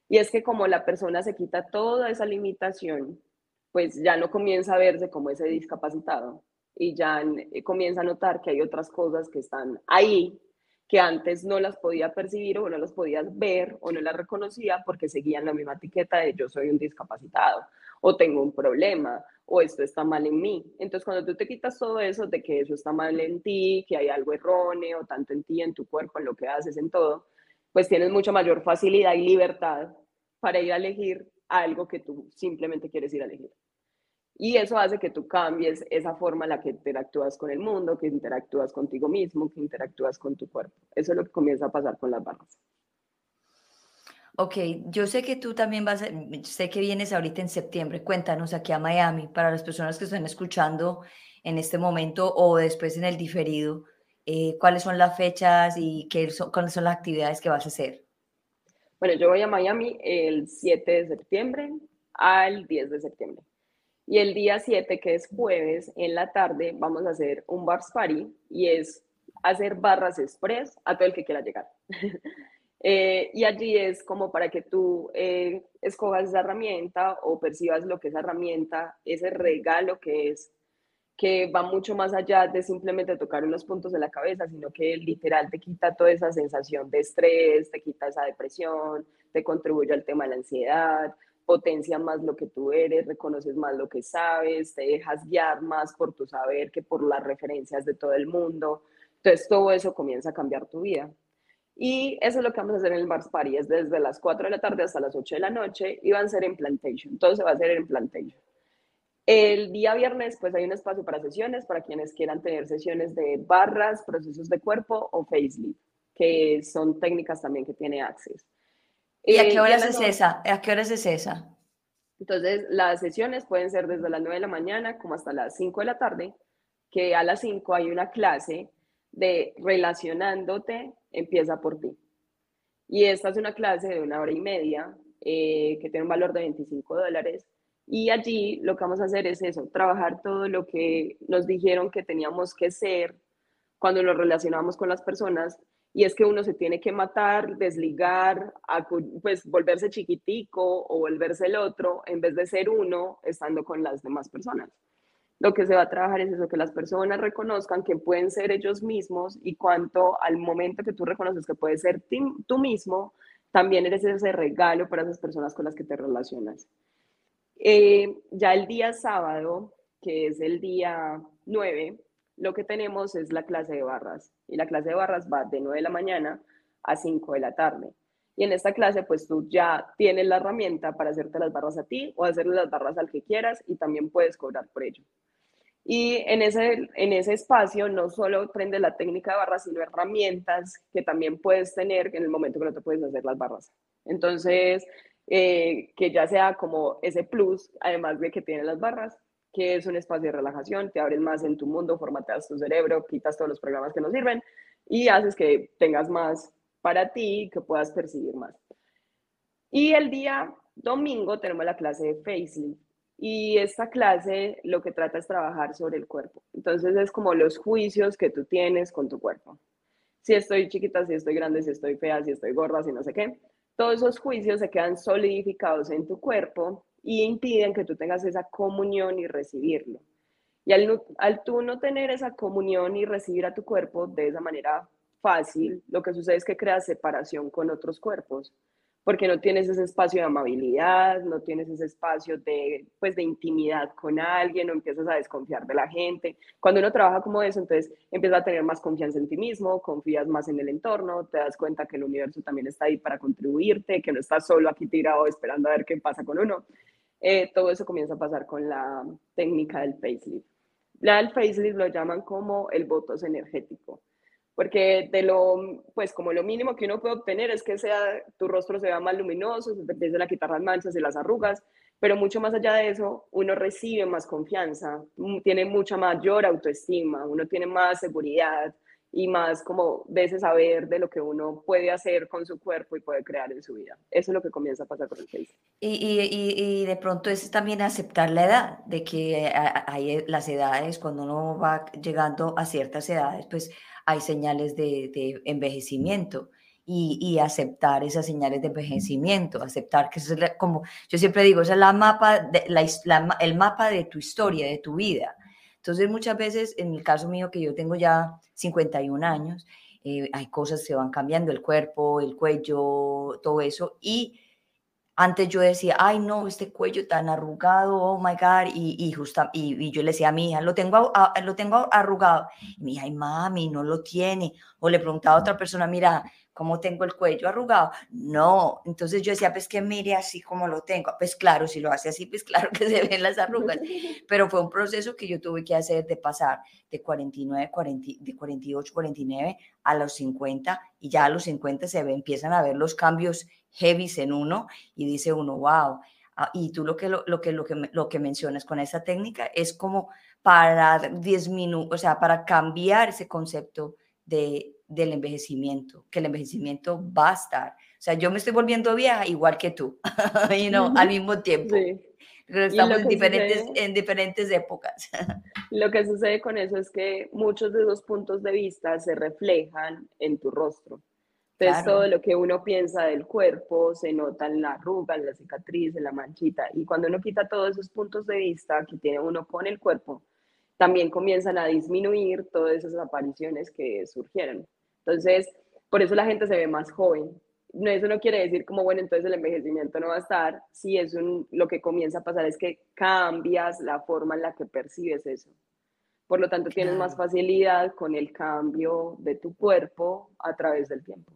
Y es que como la persona se quita toda esa limitación, pues ya no comienza a verse como ese discapacitado, y ya eh, comienza a notar que hay otras cosas que están ahí que antes no las podía percibir o no las podías ver o no las reconocía porque seguían la misma etiqueta de yo soy un discapacitado o tengo un problema o esto está mal en mí. Entonces cuando tú te quitas todo eso de que eso está mal en ti, que hay algo erróneo, tanto en ti, en tu cuerpo, en lo que haces, en todo, pues tienes mucha mayor facilidad y libertad para ir a elegir algo que tú simplemente quieres ir a elegir. Y eso hace que tú cambies esa forma en la que interactúas con el mundo, que interactúas contigo mismo, que interactúas con tu cuerpo. Eso es lo que comienza a pasar con las barras. Ok, yo sé que tú también vas, sé que vienes ahorita en septiembre. Cuéntanos aquí a Miami, para las personas que están escuchando en este momento o después en el diferido, eh, cuáles son las fechas y qué son, cuáles son las actividades que vas a hacer. Bueno, yo voy a Miami el 7 de septiembre al 10 de septiembre. Y el día 7, que es jueves, en la tarde, vamos a hacer un Bars Party y es hacer barras express a todo el que quiera llegar. *laughs* Eh, y allí es como para que tú eh, escogas esa herramienta o percibas lo que esa herramienta, ese regalo que es, que va mucho más allá de simplemente tocar unos puntos de la cabeza, sino que literal te quita toda esa sensación de estrés, te quita esa depresión, te contribuye al tema de la ansiedad, potencia más lo que tú eres, reconoces más lo que sabes, te dejas guiar más por tu saber que por las referencias de todo el mundo. Entonces todo eso comienza a cambiar tu vida. Y eso es lo que vamos a hacer en el Mars Party, es desde las 4 de la tarde hasta las 8 de la noche y van a ser en Plantation, todo se va a hacer en Plantation. El día viernes, pues hay un espacio para sesiones, para quienes quieran tener sesiones de barras, procesos de cuerpo o facelift, que son técnicas también que tiene Access. ¿Y a qué horas es esa? ¿A qué horas es esa? Entonces, las sesiones pueden ser desde las 9 de la mañana como hasta las 5 de la tarde, que a las 5 hay una clase de relacionándote, empieza por ti. Y esta es una clase de una hora y media eh, que tiene un valor de 25 dólares y allí lo que vamos a hacer es eso, trabajar todo lo que nos dijeron que teníamos que ser cuando nos relacionamos con las personas. Y es que uno se tiene que matar, desligar, pues volverse chiquitico o volverse el otro en vez de ser uno estando con las demás personas. Lo que se va a trabajar es eso, que las personas reconozcan que pueden ser ellos mismos y cuanto al momento que tú reconoces que puedes ser tú mismo, también eres ese regalo para esas personas con las que te relacionas. Eh, ya el día sábado, que es el día 9, lo que tenemos es la clase de barras. Y la clase de barras va de 9 de la mañana a 5 de la tarde. Y en esta clase, pues tú ya tienes la herramienta para hacerte las barras a ti o hacerle las barras al que quieras y también puedes cobrar por ello. Y en ese, en ese espacio no solo aprendes la técnica de barras, sino herramientas que también puedes tener en el momento que no te puedes hacer las barras. Entonces, eh, que ya sea como ese plus, además de que tiene las barras, que es un espacio de relajación, te abres más en tu mundo, formateas tu cerebro, quitas todos los programas que no sirven y haces que tengas más para ti, que puedas percibir más. Y el día domingo tenemos la clase de facelift y esta clase lo que trata es trabajar sobre el cuerpo. Entonces es como los juicios que tú tienes con tu cuerpo. Si estoy chiquita, si estoy grande, si estoy fea, si estoy gorda, si no sé qué todos esos juicios se quedan solidificados en tu cuerpo y impiden que tú tengas esa comunión y recibirlo. Y al, al tú no tener esa comunión y recibir a tu cuerpo de esa manera fácil, lo que sucede es que creas separación con otros cuerpos porque no tienes ese espacio de amabilidad, no tienes ese espacio de, pues, de intimidad con alguien, o empiezas a desconfiar de la gente. Cuando uno trabaja como eso, entonces empiezas a tener más confianza en ti mismo, confías más en el entorno, te das cuenta que el universo también está ahí para contribuirte, que no estás solo aquí tirado esperando a ver qué pasa con uno. Eh, todo eso comienza a pasar con la técnica del facelift. La del facelift lo llaman como el botox energético porque de lo, pues como lo mínimo que uno puede obtener es que sea, tu rostro se vea más luminoso, se te empiecen a quitar las manchas y las arrugas, pero mucho más allá de eso, uno recibe más confianza, tiene mucha mayor autoestima, uno tiene más seguridad y más como de ese saber de lo que uno puede hacer con su cuerpo y puede crear en su vida. Eso es lo que comienza a pasar con el face. Y, y, y, de pronto es también aceptar la edad, de que hay las edades, cuando uno va llegando a ciertas edades, pues hay señales de, envejecimiento. Y, aceptar esas señales de envejecimiento, aceptar que es como, yo siempre digo, es la mapa de, la, el mapa de tu historia, de tu vida. Entonces muchas veces, en el caso mío, que yo tengo ya 51 años, eh, hay cosas que van cambiando, el cuerpo, el cuello, todo eso, y antes yo decía, ay no, este cuello tan arrugado, oh my God, y, y, justa, y, yo le decía a mi hija, lo tengo, lo tengo arrugado. Y mi hija, ay mami, no lo tiene. O le preguntaba a otra persona, mira, ¿cómo tengo el cuello arrugado? No. Entonces yo decía, pues que mire así como lo tengo. Pues claro, si lo hace así, pues claro que se ven las arrugas. *laughs* Pero fue un proceso que yo tuve que hacer de pasar de 49, 40, de 48, 49 a los 50 y ya a los 50 se ve, empiezan a ver los cambios heavy en uno y dice uno, wow. Ah, y tú lo que, lo, lo, que, lo, que, lo que mencionas con esa técnica es como para minutos, o sea, para cambiar ese concepto de, del envejecimiento, que el envejecimiento va a estar. O sea, yo me estoy volviendo vieja igual que tú, *laughs* you know, al mismo tiempo. estamos en diferentes, en diferentes épocas. *laughs* Lo que sucede con eso es que muchos de esos puntos de vista se reflejan en tu rostro. Entonces, todo lo que uno piensa del cuerpo se nota en la arruga, en la cicatriz, en la manchita. Y cuando uno quita todos esos puntos de vista que tiene uno con el cuerpo, también comienzan a disminuir todas esas apariciones que surgieron. Entonces, por eso la gente se ve más joven. No, eso no quiere decir como, bueno, entonces el envejecimiento no va a estar. Sí, es un, lo que comienza a pasar es que cambias la forma en la que percibes eso. Por lo tanto, tienes más facilidad con el cambio de tu cuerpo a través del tiempo.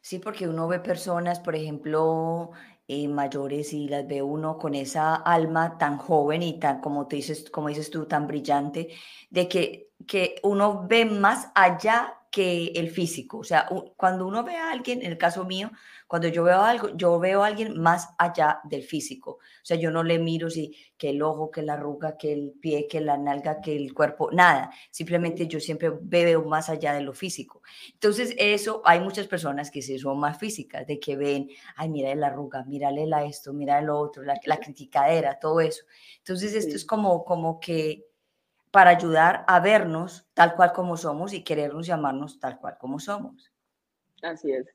Sí, porque uno ve personas, por ejemplo, eh, mayores y las ve uno con esa alma tan joven y tan, como te dices, como dices tú, tan brillante, de que, que uno ve más allá que el físico. O sea, cuando uno ve a alguien, en el caso mío, cuando yo veo algo, yo veo a alguien más allá del físico. O sea, yo no le miro si que el ojo, que la arruga, que el pie, que la nalga, que el cuerpo, nada. Simplemente yo siempre veo más allá de lo físico. Entonces, eso, hay muchas personas que sí son más físicas, de que ven, ay, mira la arruga, mírale la esto, mira lo otro, la, la criticadera, todo eso. Entonces, esto es como, como que para ayudar a vernos tal cual como somos y querernos llamarnos tal cual como somos. Así es.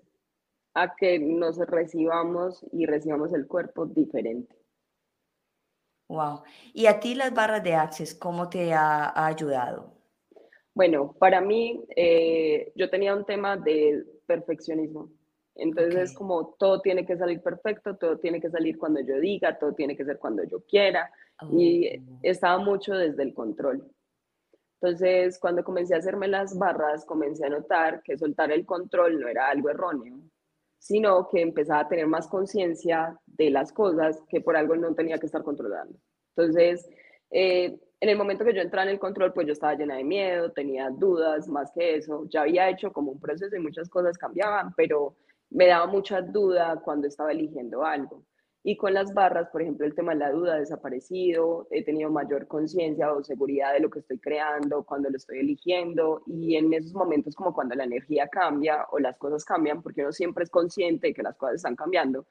A que nos recibamos y recibamos el cuerpo diferente. Wow. ¿Y a ti las barras de Access, cómo te ha, ayudado? Bueno, para mí, eh, yo tenía un tema de perfeccionismo. Entonces, como todo tiene que salir perfecto, todo tiene que salir cuando yo diga, todo tiene que ser cuando yo quiera. Y oh. estaba mucho desde el control. Entonces, cuando comencé a hacerme las barras, comencé a notar que soltar el control no era algo erróneo, sino que empezaba a tener más conciencia de las cosas que por algo no tenía que estar controlando. Entonces, eh, en el momento que yo entraba en el control, pues yo estaba llena de miedo, tenía dudas, más que eso. Ya había hecho como un proceso y muchas cosas cambiaban, pero me daba mucha duda cuando estaba eligiendo algo. Y con las barras, por ejemplo, el tema de la duda ha desaparecido, he tenido mayor conciencia o seguridad de lo que estoy creando, cuando lo estoy eligiendo, y en esos momentos como cuando la energía cambia o las cosas cambian, porque uno siempre es consciente de que las cosas están cambiando,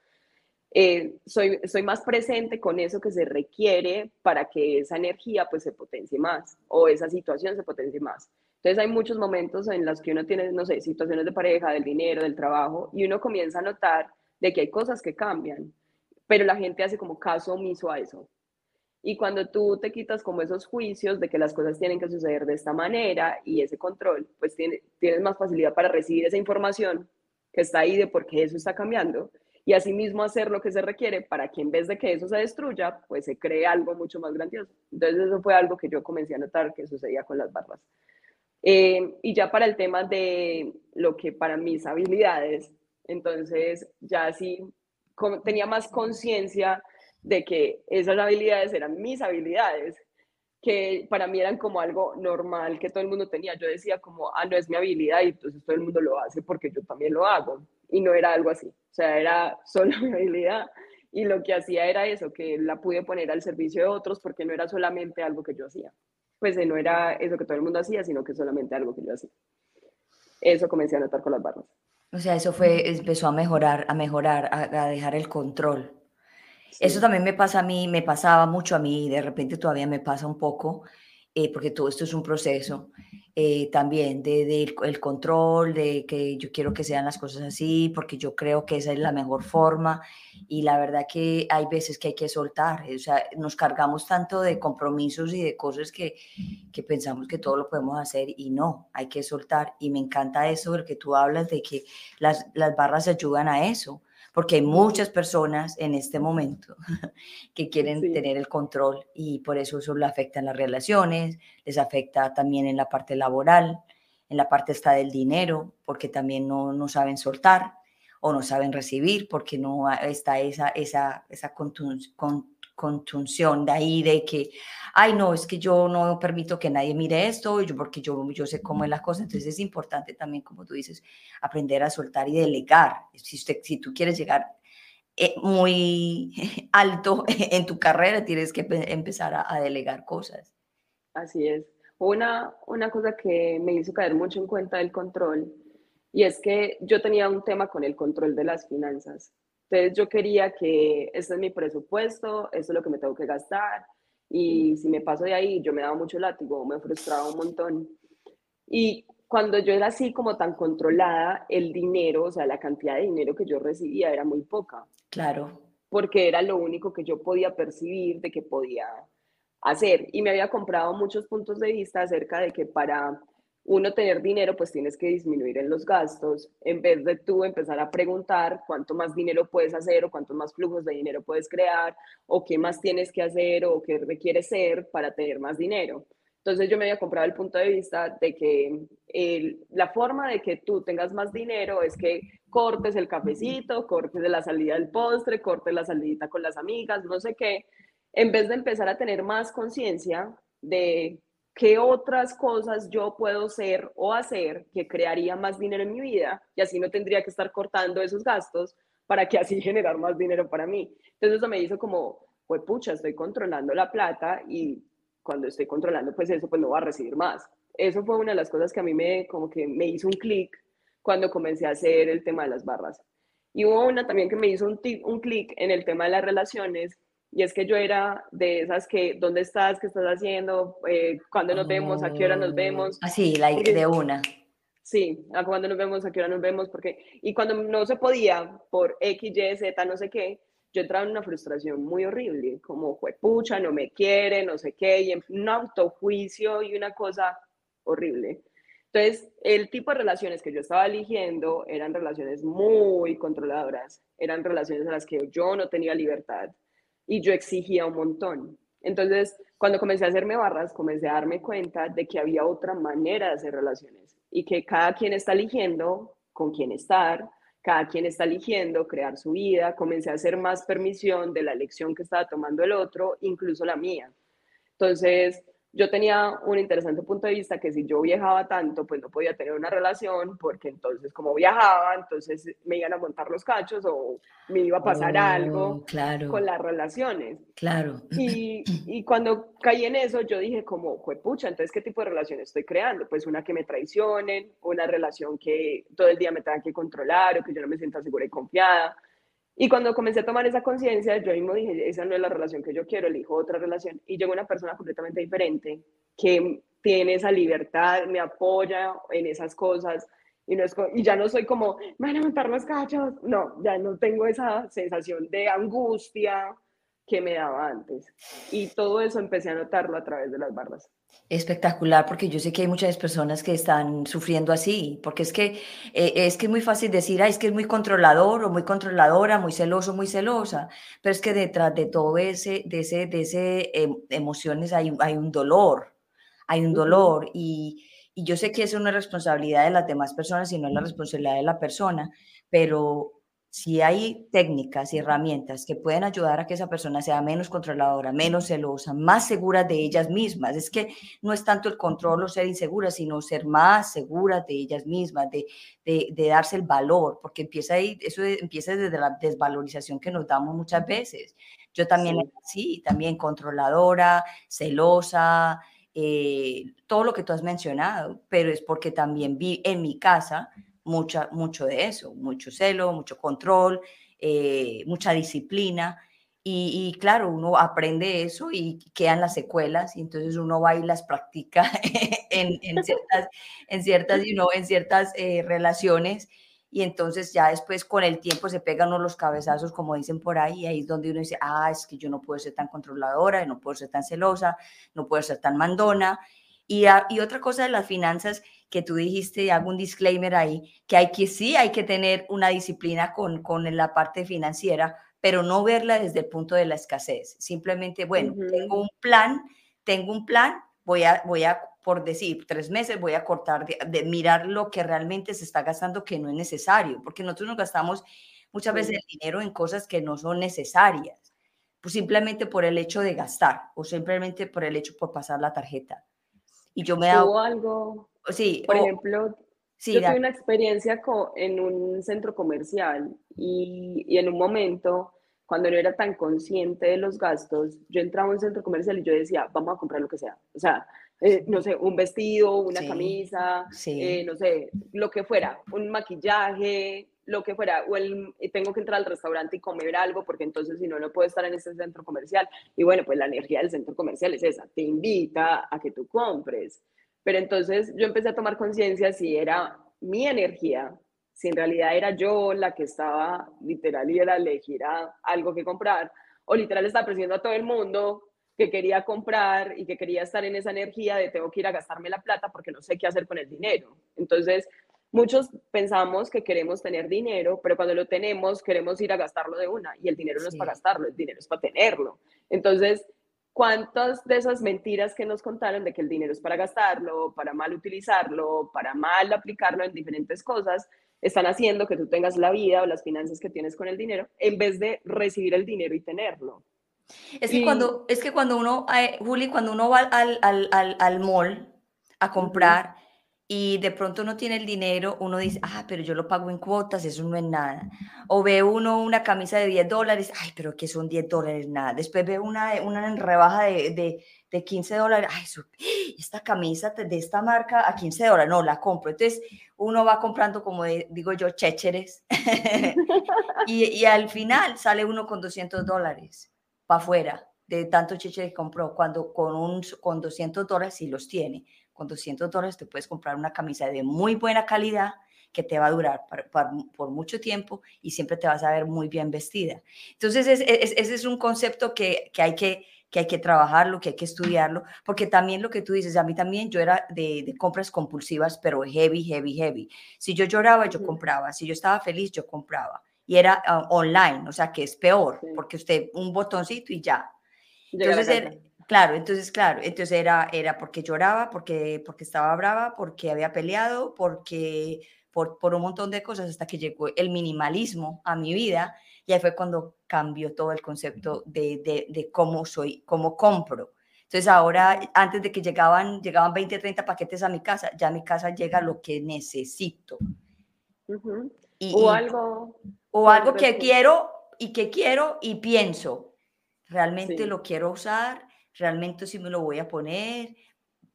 eh, soy, soy más presente con eso que se requiere para que esa energía pues se potencie más o esa situación se potencie más. Entonces hay muchos momentos en los que uno tiene, no sé, situaciones de pareja, del dinero, del trabajo, y uno comienza a notar de que hay cosas que cambian pero la gente hace como caso omiso a eso. Y cuando tú te quitas como esos juicios de que las cosas tienen que suceder de esta manera y ese control, pues tienes más facilidad para recibir esa información que está ahí de por qué eso está cambiando y asimismo hacer lo que se requiere para que en vez de que eso se destruya, pues se cree algo mucho más grandioso. Entonces eso fue algo que yo comencé a notar que sucedía con las barras. Eh, y ya para el tema de lo que para mis habilidades, entonces ya sí tenía más conciencia de que esas habilidades eran mis habilidades, que para mí eran como algo normal que todo el mundo tenía. Yo decía como, ah, no es mi habilidad y entonces todo el mundo lo hace porque yo también lo hago. Y no era algo así. O sea, era *laughs* solo mi habilidad y lo que hacía era eso, que la pude poner al servicio de otros porque no era solamente algo que yo hacía. Pues no era eso que todo el mundo hacía, sino que solamente algo que yo hacía. Eso comencé a notar con las barras. O sea, eso fue, empezó a mejorar, a mejorar, a, dejar el control. Eso también me pasa a mí, me pasaba mucho a mí, y de repente todavía me pasa un poco, eh, porque todo esto es un proceso. Eh, también de, el control, de que yo quiero que sean las cosas así, porque yo creo que esa es la mejor forma y la verdad que hay veces que hay que soltar, o sea, nos cargamos tanto de compromisos y de cosas que, que pensamos que todo lo podemos hacer y no, hay que soltar y me encanta eso porque tú hablas de que las, las barras ayudan a eso, porque hay muchas personas en este momento *laughs* que quieren tener el control y por eso eso le afecta en las relaciones, les afecta también en la parte laboral, en la parte está del dinero, porque también no, no saben soltar o no saben recibir, porque no está esa, esa, esa contunción de ahí de que, ay, no, es que yo no permito que nadie mire esto, yo, porque yo, yo sé cómo es la cosa. Entonces es importante también, como tú dices, aprender a soltar y delegar. Si, usted, si tú quieres llegar eh, muy *laughs* alto *laughs* en tu carrera, tienes que empezar a, delegar cosas. Así es. Una, una cosa que me hizo caer mucho en cuenta del control, y es que yo tenía un tema con el control de las finanzas. Entonces yo quería que este es mi presupuesto, esto es lo que me tengo que gastar y si me paso de ahí yo me daba mucho látigo, me frustraba un montón. Y cuando yo era así como tan controlada, el dinero, o sea, la cantidad de dinero que yo recibía era muy poca. Claro. Porque era lo único que yo podía percibir de que podía hacer. Y me había comprado muchos puntos de vista acerca de que para uno tener dinero, pues tienes que disminuir en los gastos, en vez de tú empezar a preguntar cuánto más dinero puedes hacer o cuántos más flujos de dinero puedes crear o qué más tienes que hacer o qué requieres ser para tener más dinero. Entonces yo me había comprado el punto de vista de que la forma de que tú tengas más dinero es que cortes el cafecito, cortes la salida del postre, cortes la salidita con las amigas, no sé qué, en vez de empezar a tener más conciencia de qué otras cosas yo puedo ser o hacer que crearía más dinero en mi vida y así no tendría que estar cortando esos gastos para que así *laughs* generar más dinero para mí. Entonces eso me hizo como, pues pucha, estoy controlando la plata y cuando estoy controlando pues eso pues no va a recibir más. Eso fue una de las cosas que a mí me como que me hizo un clic cuando comencé a hacer el tema de las barras. Y hubo una también que me hizo un, un clic en el tema de las relaciones y es que yo era de esas que, ¿dónde estás? ¿Qué estás haciendo? Eh, ¿Cuándo nos vemos? ¿A qué hora nos vemos? Así, ah, la de una. Sí, a cuándo nos vemos, a qué hora nos vemos, porque, y cuando no se podía, por X, Y, Z, no sé qué, yo entraba en una frustración muy horrible, como, pucha, no me quiere, no sé qué, y un autojuicio y una cosa horrible. Entonces, el tipo de relaciones que yo estaba eligiendo eran relaciones muy controladoras, eran relaciones en las que yo no tenía libertad, y yo exigía un montón. Entonces, cuando comencé a hacerme barras, comencé a darme cuenta de que había otra manera de hacer relaciones y que cada quien está eligiendo con quién estar, cada quien está eligiendo crear su vida, comencé a hacer más permisión de la elección que estaba tomando el otro, incluso la mía. Entonces, yo tenía un interesante punto de vista que si yo viajaba tanto, pues no podía tener una relación, porque entonces como viajaba, entonces me iban a montar los cachos o me iba a pasar oh, algo con las relaciones. Claro. Y, y, cuando caí en eso, yo dije como, pucha, entonces, ¿qué tipo de relación estoy creando? Pues una que me traicionen, una relación que todo el día me tenga que controlar o que yo no me sienta segura y confiada. Y cuando comencé a tomar esa conciencia, yo mismo dije, esa no es la relación que yo quiero, elijo otra relación. Y llegó una persona completamente diferente que tiene esa libertad, me apoya en esas cosas. Y, no es, y ya no soy como, me van a montar los cachos. No, ya no tengo esa sensación de angustia que me daba antes. Y todo eso empecé a notarlo a través de las barras. Espectacular, porque yo sé que hay muchas personas que están sufriendo así, porque es que, eh, es que es muy fácil decir, Ay, es que es muy controlador o muy controladora, muy celoso, muy celosa, pero es que detrás de todo ese, de ese, de ese em, emociones hay, hay un dolor, hay un dolor y, y yo sé que es una responsabilidad de las demás personas y no es la responsabilidad de la persona, pero si hay técnicas y herramientas que pueden ayudar a que esa persona sea menos controladora, menos celosa, más segura de ellas mismas, es que no es tanto el control o ser insegura, sino ser más segura de ellas mismas, de, de, darse el valor, porque empieza ahí, eso empieza desde la desvalorización que nos damos muchas veces. Yo también, sí, también controladora, celosa, eh, todo lo que tú has mencionado, pero es porque también vi en mi casa mucha, mucho de eso, mucho celo, mucho control, eh, mucha disciplina. Y, claro, uno aprende eso y quedan las secuelas y entonces uno va y las practica *laughs* en, en ciertas, en ciertas, en ciertas eh, relaciones y entonces ya después con el tiempo se pegan unos los cabezazos, como dicen por ahí, y ahí es donde uno dice, ah, es que yo no puedo ser tan controladora, no puedo ser tan celosa, no puedo ser tan mandona. Y, y otra cosa de las finanzas que tú dijiste, hago un disclaimer ahí, que hay que sí, hay que tener una disciplina con, con la parte financiera, pero no verla desde el punto de la escasez. Simplemente, bueno, tengo un plan, tengo un plan, voy a, voy a, por decir, tres meses, voy a cortar de, mirar lo que realmente se está gastando que no es necesario, porque nosotros nos gastamos muchas veces el dinero en cosas que no son necesarias, pues simplemente por el hecho de gastar o simplemente por el hecho por pasar la tarjeta. Y yo me hago algo Sí, por ejemplo, sí, yo tuve una experiencia en un centro comercial y, y, en un momento, cuando no era tan consciente de los gastos, yo entraba a un centro comercial y yo decía, vamos a comprar lo que sea. O sea, eh, no sé, un vestido, una camisa, eh, no sé, lo que fuera, un maquillaje, lo que fuera, o el, tengo que entrar al restaurante y comer algo, porque entonces si no, no puedo estar en ese centro comercial. Y bueno, pues la energía del centro comercial es esa, te invita a que tú compres. Pero entonces yo empecé a tomar conciencia si era mi energía, si en realidad era yo la que estaba literal y era elegir algo que comprar, o literal estaba presionando a todo el mundo que quería comprar y que quería estar en esa energía de tengo que ir a gastarme la plata porque no sé qué hacer con el dinero. Entonces, muchos pensamos que queremos tener dinero, pero cuando lo tenemos queremos ir a gastarlo de una y el dinero no es para gastarlo, el dinero es para tenerlo. Entonces, ¿cuántas de esas mentiras que nos contaron de que el dinero es para gastarlo, para mal utilizarlo, para mal aplicarlo en diferentes cosas, están haciendo que tú tengas la vida o las finanzas que tienes con el dinero en vez de recibir el dinero y tenerlo? Es que, cuando, es que cuando uno, eh, Juli, cuando uno va al, al, al, al mall a comprar, y de pronto no tiene el dinero, uno dice, ah, pero yo lo pago en cuotas, eso no es nada. O ve uno una camisa de 10 dólares, ay, pero que son 10 dólares, nada. Después ve una, una rebaja de, de, de 15 dólares, ay, esta camisa de esta marca a 15 dólares, no, la compro. Entonces uno va comprando, como digo yo, chécheres. *laughs* y, y, al final sale uno con 200 dólares para afuera de tanto chécheres que compró, cuando con, un, con 200 dólares sí los tiene con 200 dólares te puedes comprar una camisa de muy buena calidad que te va a durar por mucho tiempo y siempre te vas a ver muy bien vestida. Entonces, ese es, un concepto que, hay que, que hay que trabajarlo, que hay que estudiarlo, porque también lo que tú dices, a mí también yo era de, compras compulsivas, pero heavy, heavy, heavy. Si yo lloraba, yo compraba, si yo estaba feliz, yo compraba. Y era ah, online, o sea, que es peor, porque usted un botoncito y ya. Entonces, Claro, entonces, claro, entonces era, era porque lloraba, porque, porque estaba brava, porque había peleado, porque por, por un montón de cosas hasta que llegó el minimalismo a mi vida y ahí fue cuando cambió todo el concepto de, de, de cómo soy, cómo compro. Entonces ahora, antes de que llegaban, llegaban 20, 30 paquetes a mi casa, ya a mi casa llega lo que necesito. o algo. O algo que quiero y que quiero y pienso, realmente lo quiero usar, realmente si me lo voy a poner,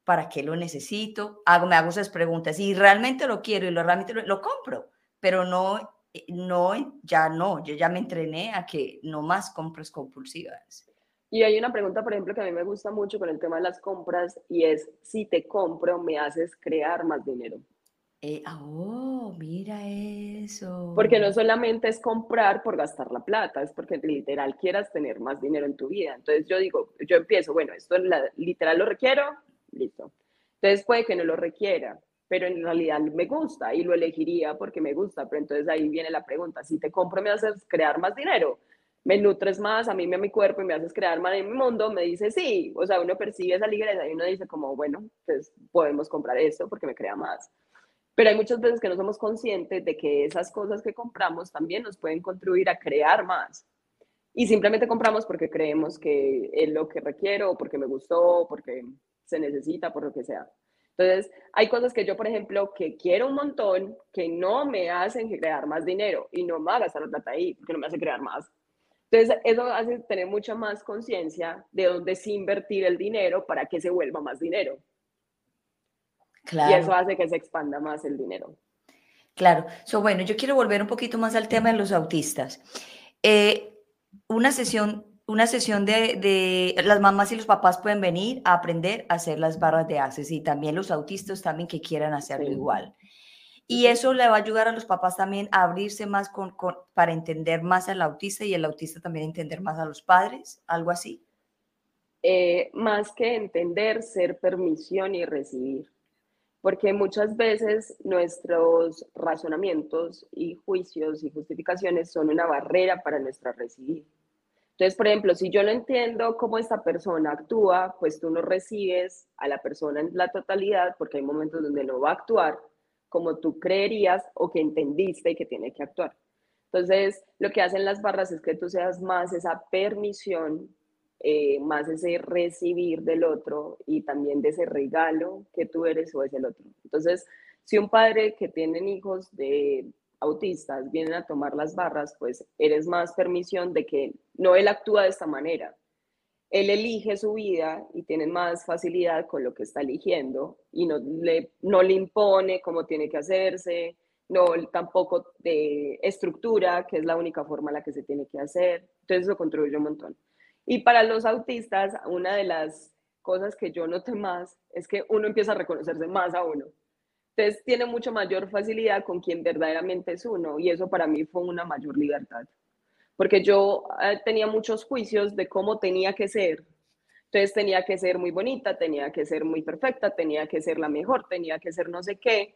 para qué lo necesito, hago, me hago esas preguntas y realmente lo quiero y lo realmente lo, compro, pero no, eh, no, ya no, yo ya me entrené a que no más compras compulsivas. Y hay una pregunta, por ejemplo, que a mí me gusta mucho con el tema de las compras y es, si te compro, me haces crear más dinero. Eh, oh, mira eso. Porque no solamente es comprar por gastar la plata, es porque literal quieras tener más dinero en tu vida. Entonces yo digo, yo empiezo, bueno, esto literal lo requiero, listo. Entonces puede que no lo requiera, pero en realidad me gusta y lo elegiría porque me gusta. Pero entonces ahí viene la pregunta, si te compro me haces crear más dinero, me nutres más a mí, a mi cuerpo y me haces crear más en mi mundo, me dice sí. O sea, uno percibe esa ligereza y uno dice como, bueno, pues podemos comprar esto porque me crea más. Pero hay muchas veces que no somos conscientes de que esas cosas que compramos también nos pueden contribuir a crear más. Y simplemente compramos porque creemos que es lo que requiero, porque me gustó, porque se necesita, por lo que sea. Entonces, hay cosas que yo, por ejemplo, que quiero un montón, que no me hacen crear más dinero y no me va a gastar la plata ahí, porque no me hace crear más. Entonces, eso hace tener mucha más conciencia de dónde sí invertir el dinero para que se vuelva más dinero. Y eso hace que se expanda más el dinero. Claro. So, bueno, yo quiero volver un poquito más al tema de los autistas. Eh, una sesión, una sesión de, de, las mamás y los papás pueden venir a aprender a hacer las barras de haces y también los autistas también que quieran hacerlo igual. Y eso le va a ayudar a los papás también a abrirse más con, con, para entender más al autista y el autista también entender más a los padres, algo así. Eh, más que entender, ser permisión y recibir porque muchas veces nuestros razonamientos y juicios y justificaciones son una barrera para nuestra recibir. Entonces, por ejemplo, si yo no entiendo cómo esta persona actúa, pues tú no recibes a la persona en la totalidad, porque hay momentos donde no va a actuar como tú creerías o que entendiste que tiene que actuar. Entonces, lo que hacen las barras es que tú seas más esa permisión eh, más ese recibir del otro y también de ese regalo que tú eres o es el otro. Entonces, si un padre que tienen hijos de autistas vienen a tomar las barras, pues eres más permisión de que no él actúa de esta manera. Él elige su vida y tiene más facilidad con lo que está eligiendo y no le, no le impone cómo tiene que hacerse, no tampoco de estructura, que es la única forma en la que se tiene que hacer. Entonces eso contribuye un montón. Y para los autistas, una de las cosas que yo noté más es que uno empieza a reconocerse más a uno. Entonces tiene mucho mayor facilidad con quien verdaderamente es uno y eso para mí fue una mayor libertad. Porque yo eh, tenía muchos juicios de cómo tenía que ser. Entonces tenía que ser muy bonita, tenía que ser muy perfecta, tenía que ser la mejor, tenía que ser no sé qué.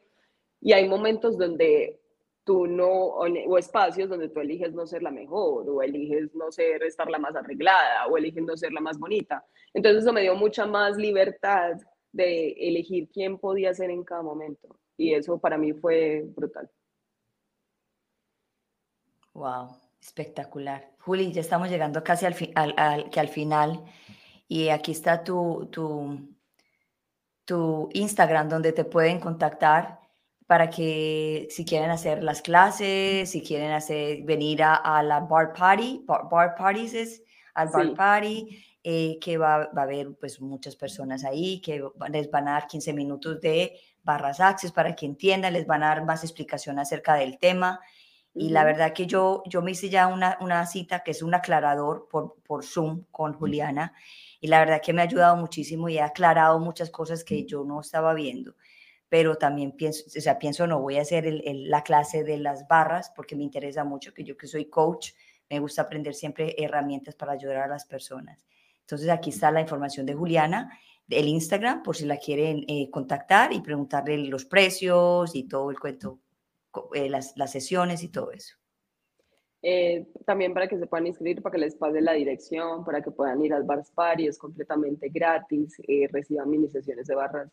Y hay momentos donde tú no, o espacios donde tú eliges no ser la mejor, o eliges no ser, estar la más arreglada, o eliges no ser la más bonita. Entonces eso me dio mucha más libertad de elegir quién podía ser en cada momento. Y eso para mí fue brutal. Wow, espectacular. Juli, ya estamos llegando casi al, al, que al final. Y aquí está tu, tu, tu Instagram donde te pueden contactar para que si quieren hacer las clases, si quieren hacer, venir a, la bar party, bar, parties es, al bar party, eh, que va, va, a haber pues muchas personas ahí, que les van a dar 15 minutos de barras access para que entiendan, les van a dar más explicación acerca del tema. Y la verdad que yo, yo me hice ya una, una cita que es un aclarador por, por Zoom con Juliana y la verdad que me ha ayudado muchísimo y ha aclarado muchas cosas que yo no estaba viendo pero también pienso, o sea, pienso, no voy a hacer la clase de las barras porque me interesa mucho, que yo que soy coach, me gusta aprender siempre herramientas para ayudar a las personas. Entonces aquí está la información de Juliana, el Instagram, por si la quieren eh, contactar y preguntarle los precios y todo el cuento, eh, las, las, sesiones y todo eso. Eh, también para que se puedan inscribir, para que les pase la dirección, para que puedan ir al Bars Party, es completamente gratis, reciban mini sesiones de barras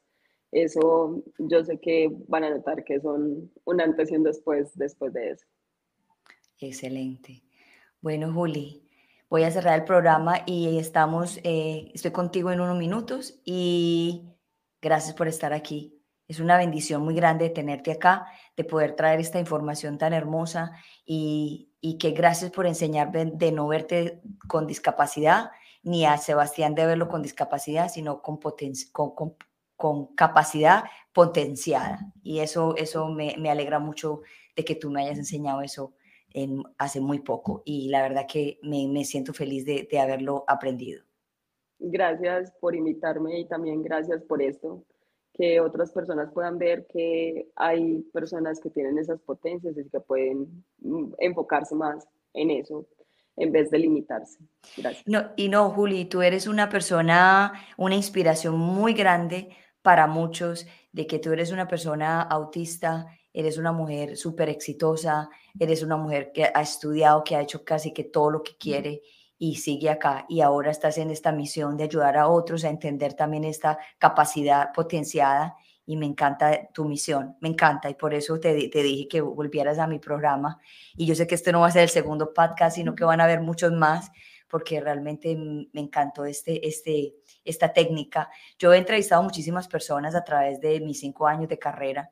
eso yo sé que van a notar que son un antes y un después después de eso. Excelente. Bueno, Juli, voy a cerrar el programa y estamos, eh, estoy contigo en unos minutos y gracias por estar aquí. Es una bendición muy grande tenerte acá, de poder traer esta información tan hermosa y, y que gracias por enseñarme de no verte con discapacidad, ni a Sebastián de verlo con discapacidad, sino con, con, con con capacidad potenciada. Y eso, eso me, me, alegra mucho de que tú me hayas enseñado eso en, hace muy poco. Y la verdad que me, me siento feliz de, de, haberlo aprendido. Gracias por invitarme y también gracias por esto. Que otras personas puedan ver que hay personas que tienen esas potencias y que pueden mm, enfocarse más en eso en vez de limitarse. Gracias. No, y no, Juli, tú eres una persona, una inspiración muy grande para muchos de que tú eres una persona autista, eres una mujer súper exitosa, eres una mujer que ha estudiado, que ha hecho casi que todo lo que quiere y sigue acá y ahora estás en esta misión de ayudar a otros a entender también esta capacidad potenciada y me encanta tu misión, me encanta y por eso te, te, dije que volvieras a mi programa y yo sé que este no va a ser el segundo podcast, sino que van a haber muchos más porque realmente me encantó este, este, esta técnica. Yo he entrevistado muchísimas personas a través de mis cinco años de carrera,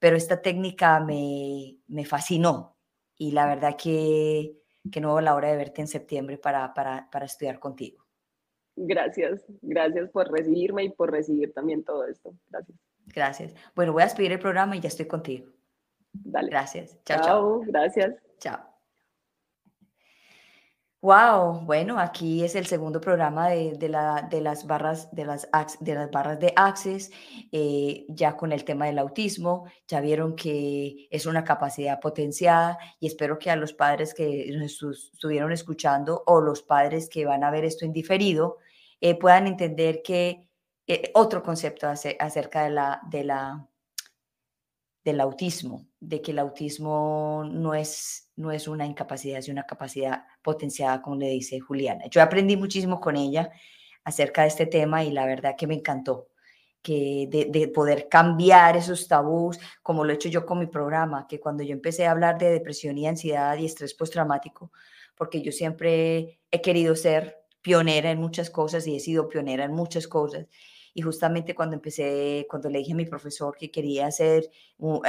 pero esta técnica me, me fascinó y la verdad que, que no la hora de verte en septiembre para, para, para estudiar contigo. Gracias, gracias por recibirme y por recibir también todo esto. Gracias. Gracias. Bueno, voy a despedir el programa y ya estoy contigo. Dale. Gracias. Chao, chao. chao. Gracias. Chao. Wow, bueno, aquí es el segundo programa de, de, la, de las barras de las, de las barras de Access, eh, ya con el tema del autismo. Ya vieron que es una capacidad potenciada y espero que a los padres que nos estuvieron escuchando o los padres que van a ver esto indiferido eh, puedan entender que eh, otro concepto acerca de la, de la del autismo, de que el autismo no es, no es una incapacidad, es una capacidad potenciada, como le dice Juliana. Yo aprendí muchísimo con ella acerca de este tema y la verdad que me encantó, que de, de, poder cambiar esos tabús, como lo he hecho yo con mi programa, que cuando yo empecé a hablar de depresión y ansiedad y estrés postraumático, porque yo siempre he querido ser pionera en muchas cosas y he sido pionera en muchas cosas y justamente cuando empecé, cuando le dije a mi profesor que quería hacer, uh,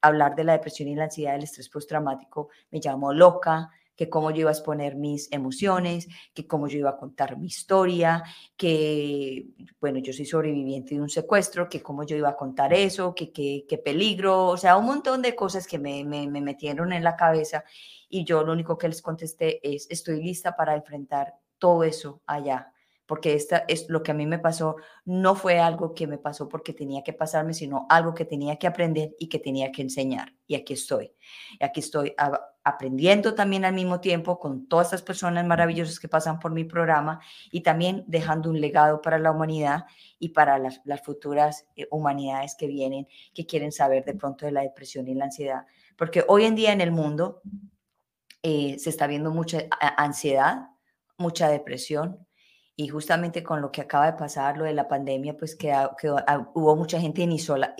hablar de la depresión y la ansiedad del estrés postraumático, me llamó loca, que cómo yo iba a exponer mis emociones, que cómo yo iba a contar mi historia, que, bueno, yo soy sobreviviente de un secuestro, que cómo yo iba a contar eso, que qué peligro, o sea, un montón de cosas que me, me, me metieron en la cabeza y yo lo único que les contesté es, estoy lista para enfrentar todo eso allá porque esta es lo que a mí me pasó, no fue algo que me pasó porque tenía que pasarme, sino algo que tenía que aprender y que tenía que enseñar. Y aquí estoy. Y aquí estoy aprendiendo también al mismo tiempo con todas estas personas maravillosas que pasan por mi programa y también dejando un legado para la humanidad y para las, futuras eh, humanidades que vienen, que quieren saber de pronto de la depresión y la ansiedad. Porque hoy en día en el mundo eh, se está viendo mucha ansiedad, mucha depresión, y justamente con lo que acaba de pasar, lo de la pandemia, pues que, hubo mucha gente en isola,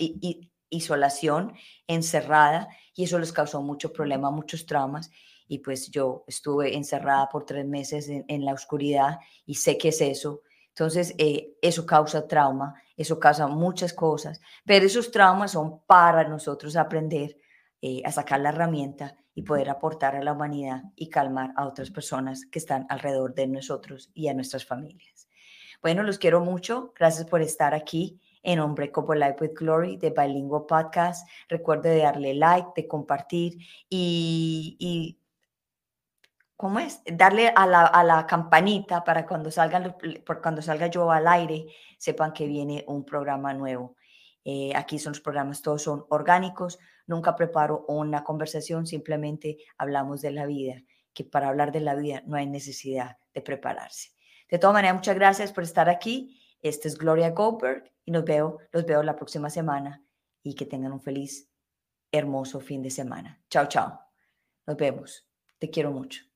isolación, encerrada, y eso les causó mucho problema, muchos traumas. Y pues yo estuve encerrada por tres meses en, la oscuridad y sé qué es eso. Entonces, eh, eso causa trauma, eso causa muchas cosas, pero esos traumas son para nosotros aprender eh, a sacar la herramienta y poder aportar a la humanidad y calmar a otras personas que están alrededor de nosotros y a nuestras familias. Bueno, los quiero mucho. Gracias por estar aquí en Unbreakable Life with Glory de Bilingual Podcast. Recuerde de darle like, de compartir y, y ¿cómo es? Darle a la, a la campanita para cuando salga, cuando salga yo al aire, sepan que viene un programa nuevo. Eh, aquí son los programas, todos son orgánicos, nunca preparo una conversación, simplemente hablamos de la vida, que para hablar de la vida no hay necesidad de prepararse. De todas maneras, muchas gracias por estar aquí. Este es Gloria Goldberg y nos veo, los veo la próxima semana y que tengan un feliz, hermoso fin de semana. Chao, chao. Nos vemos. Te quiero mucho.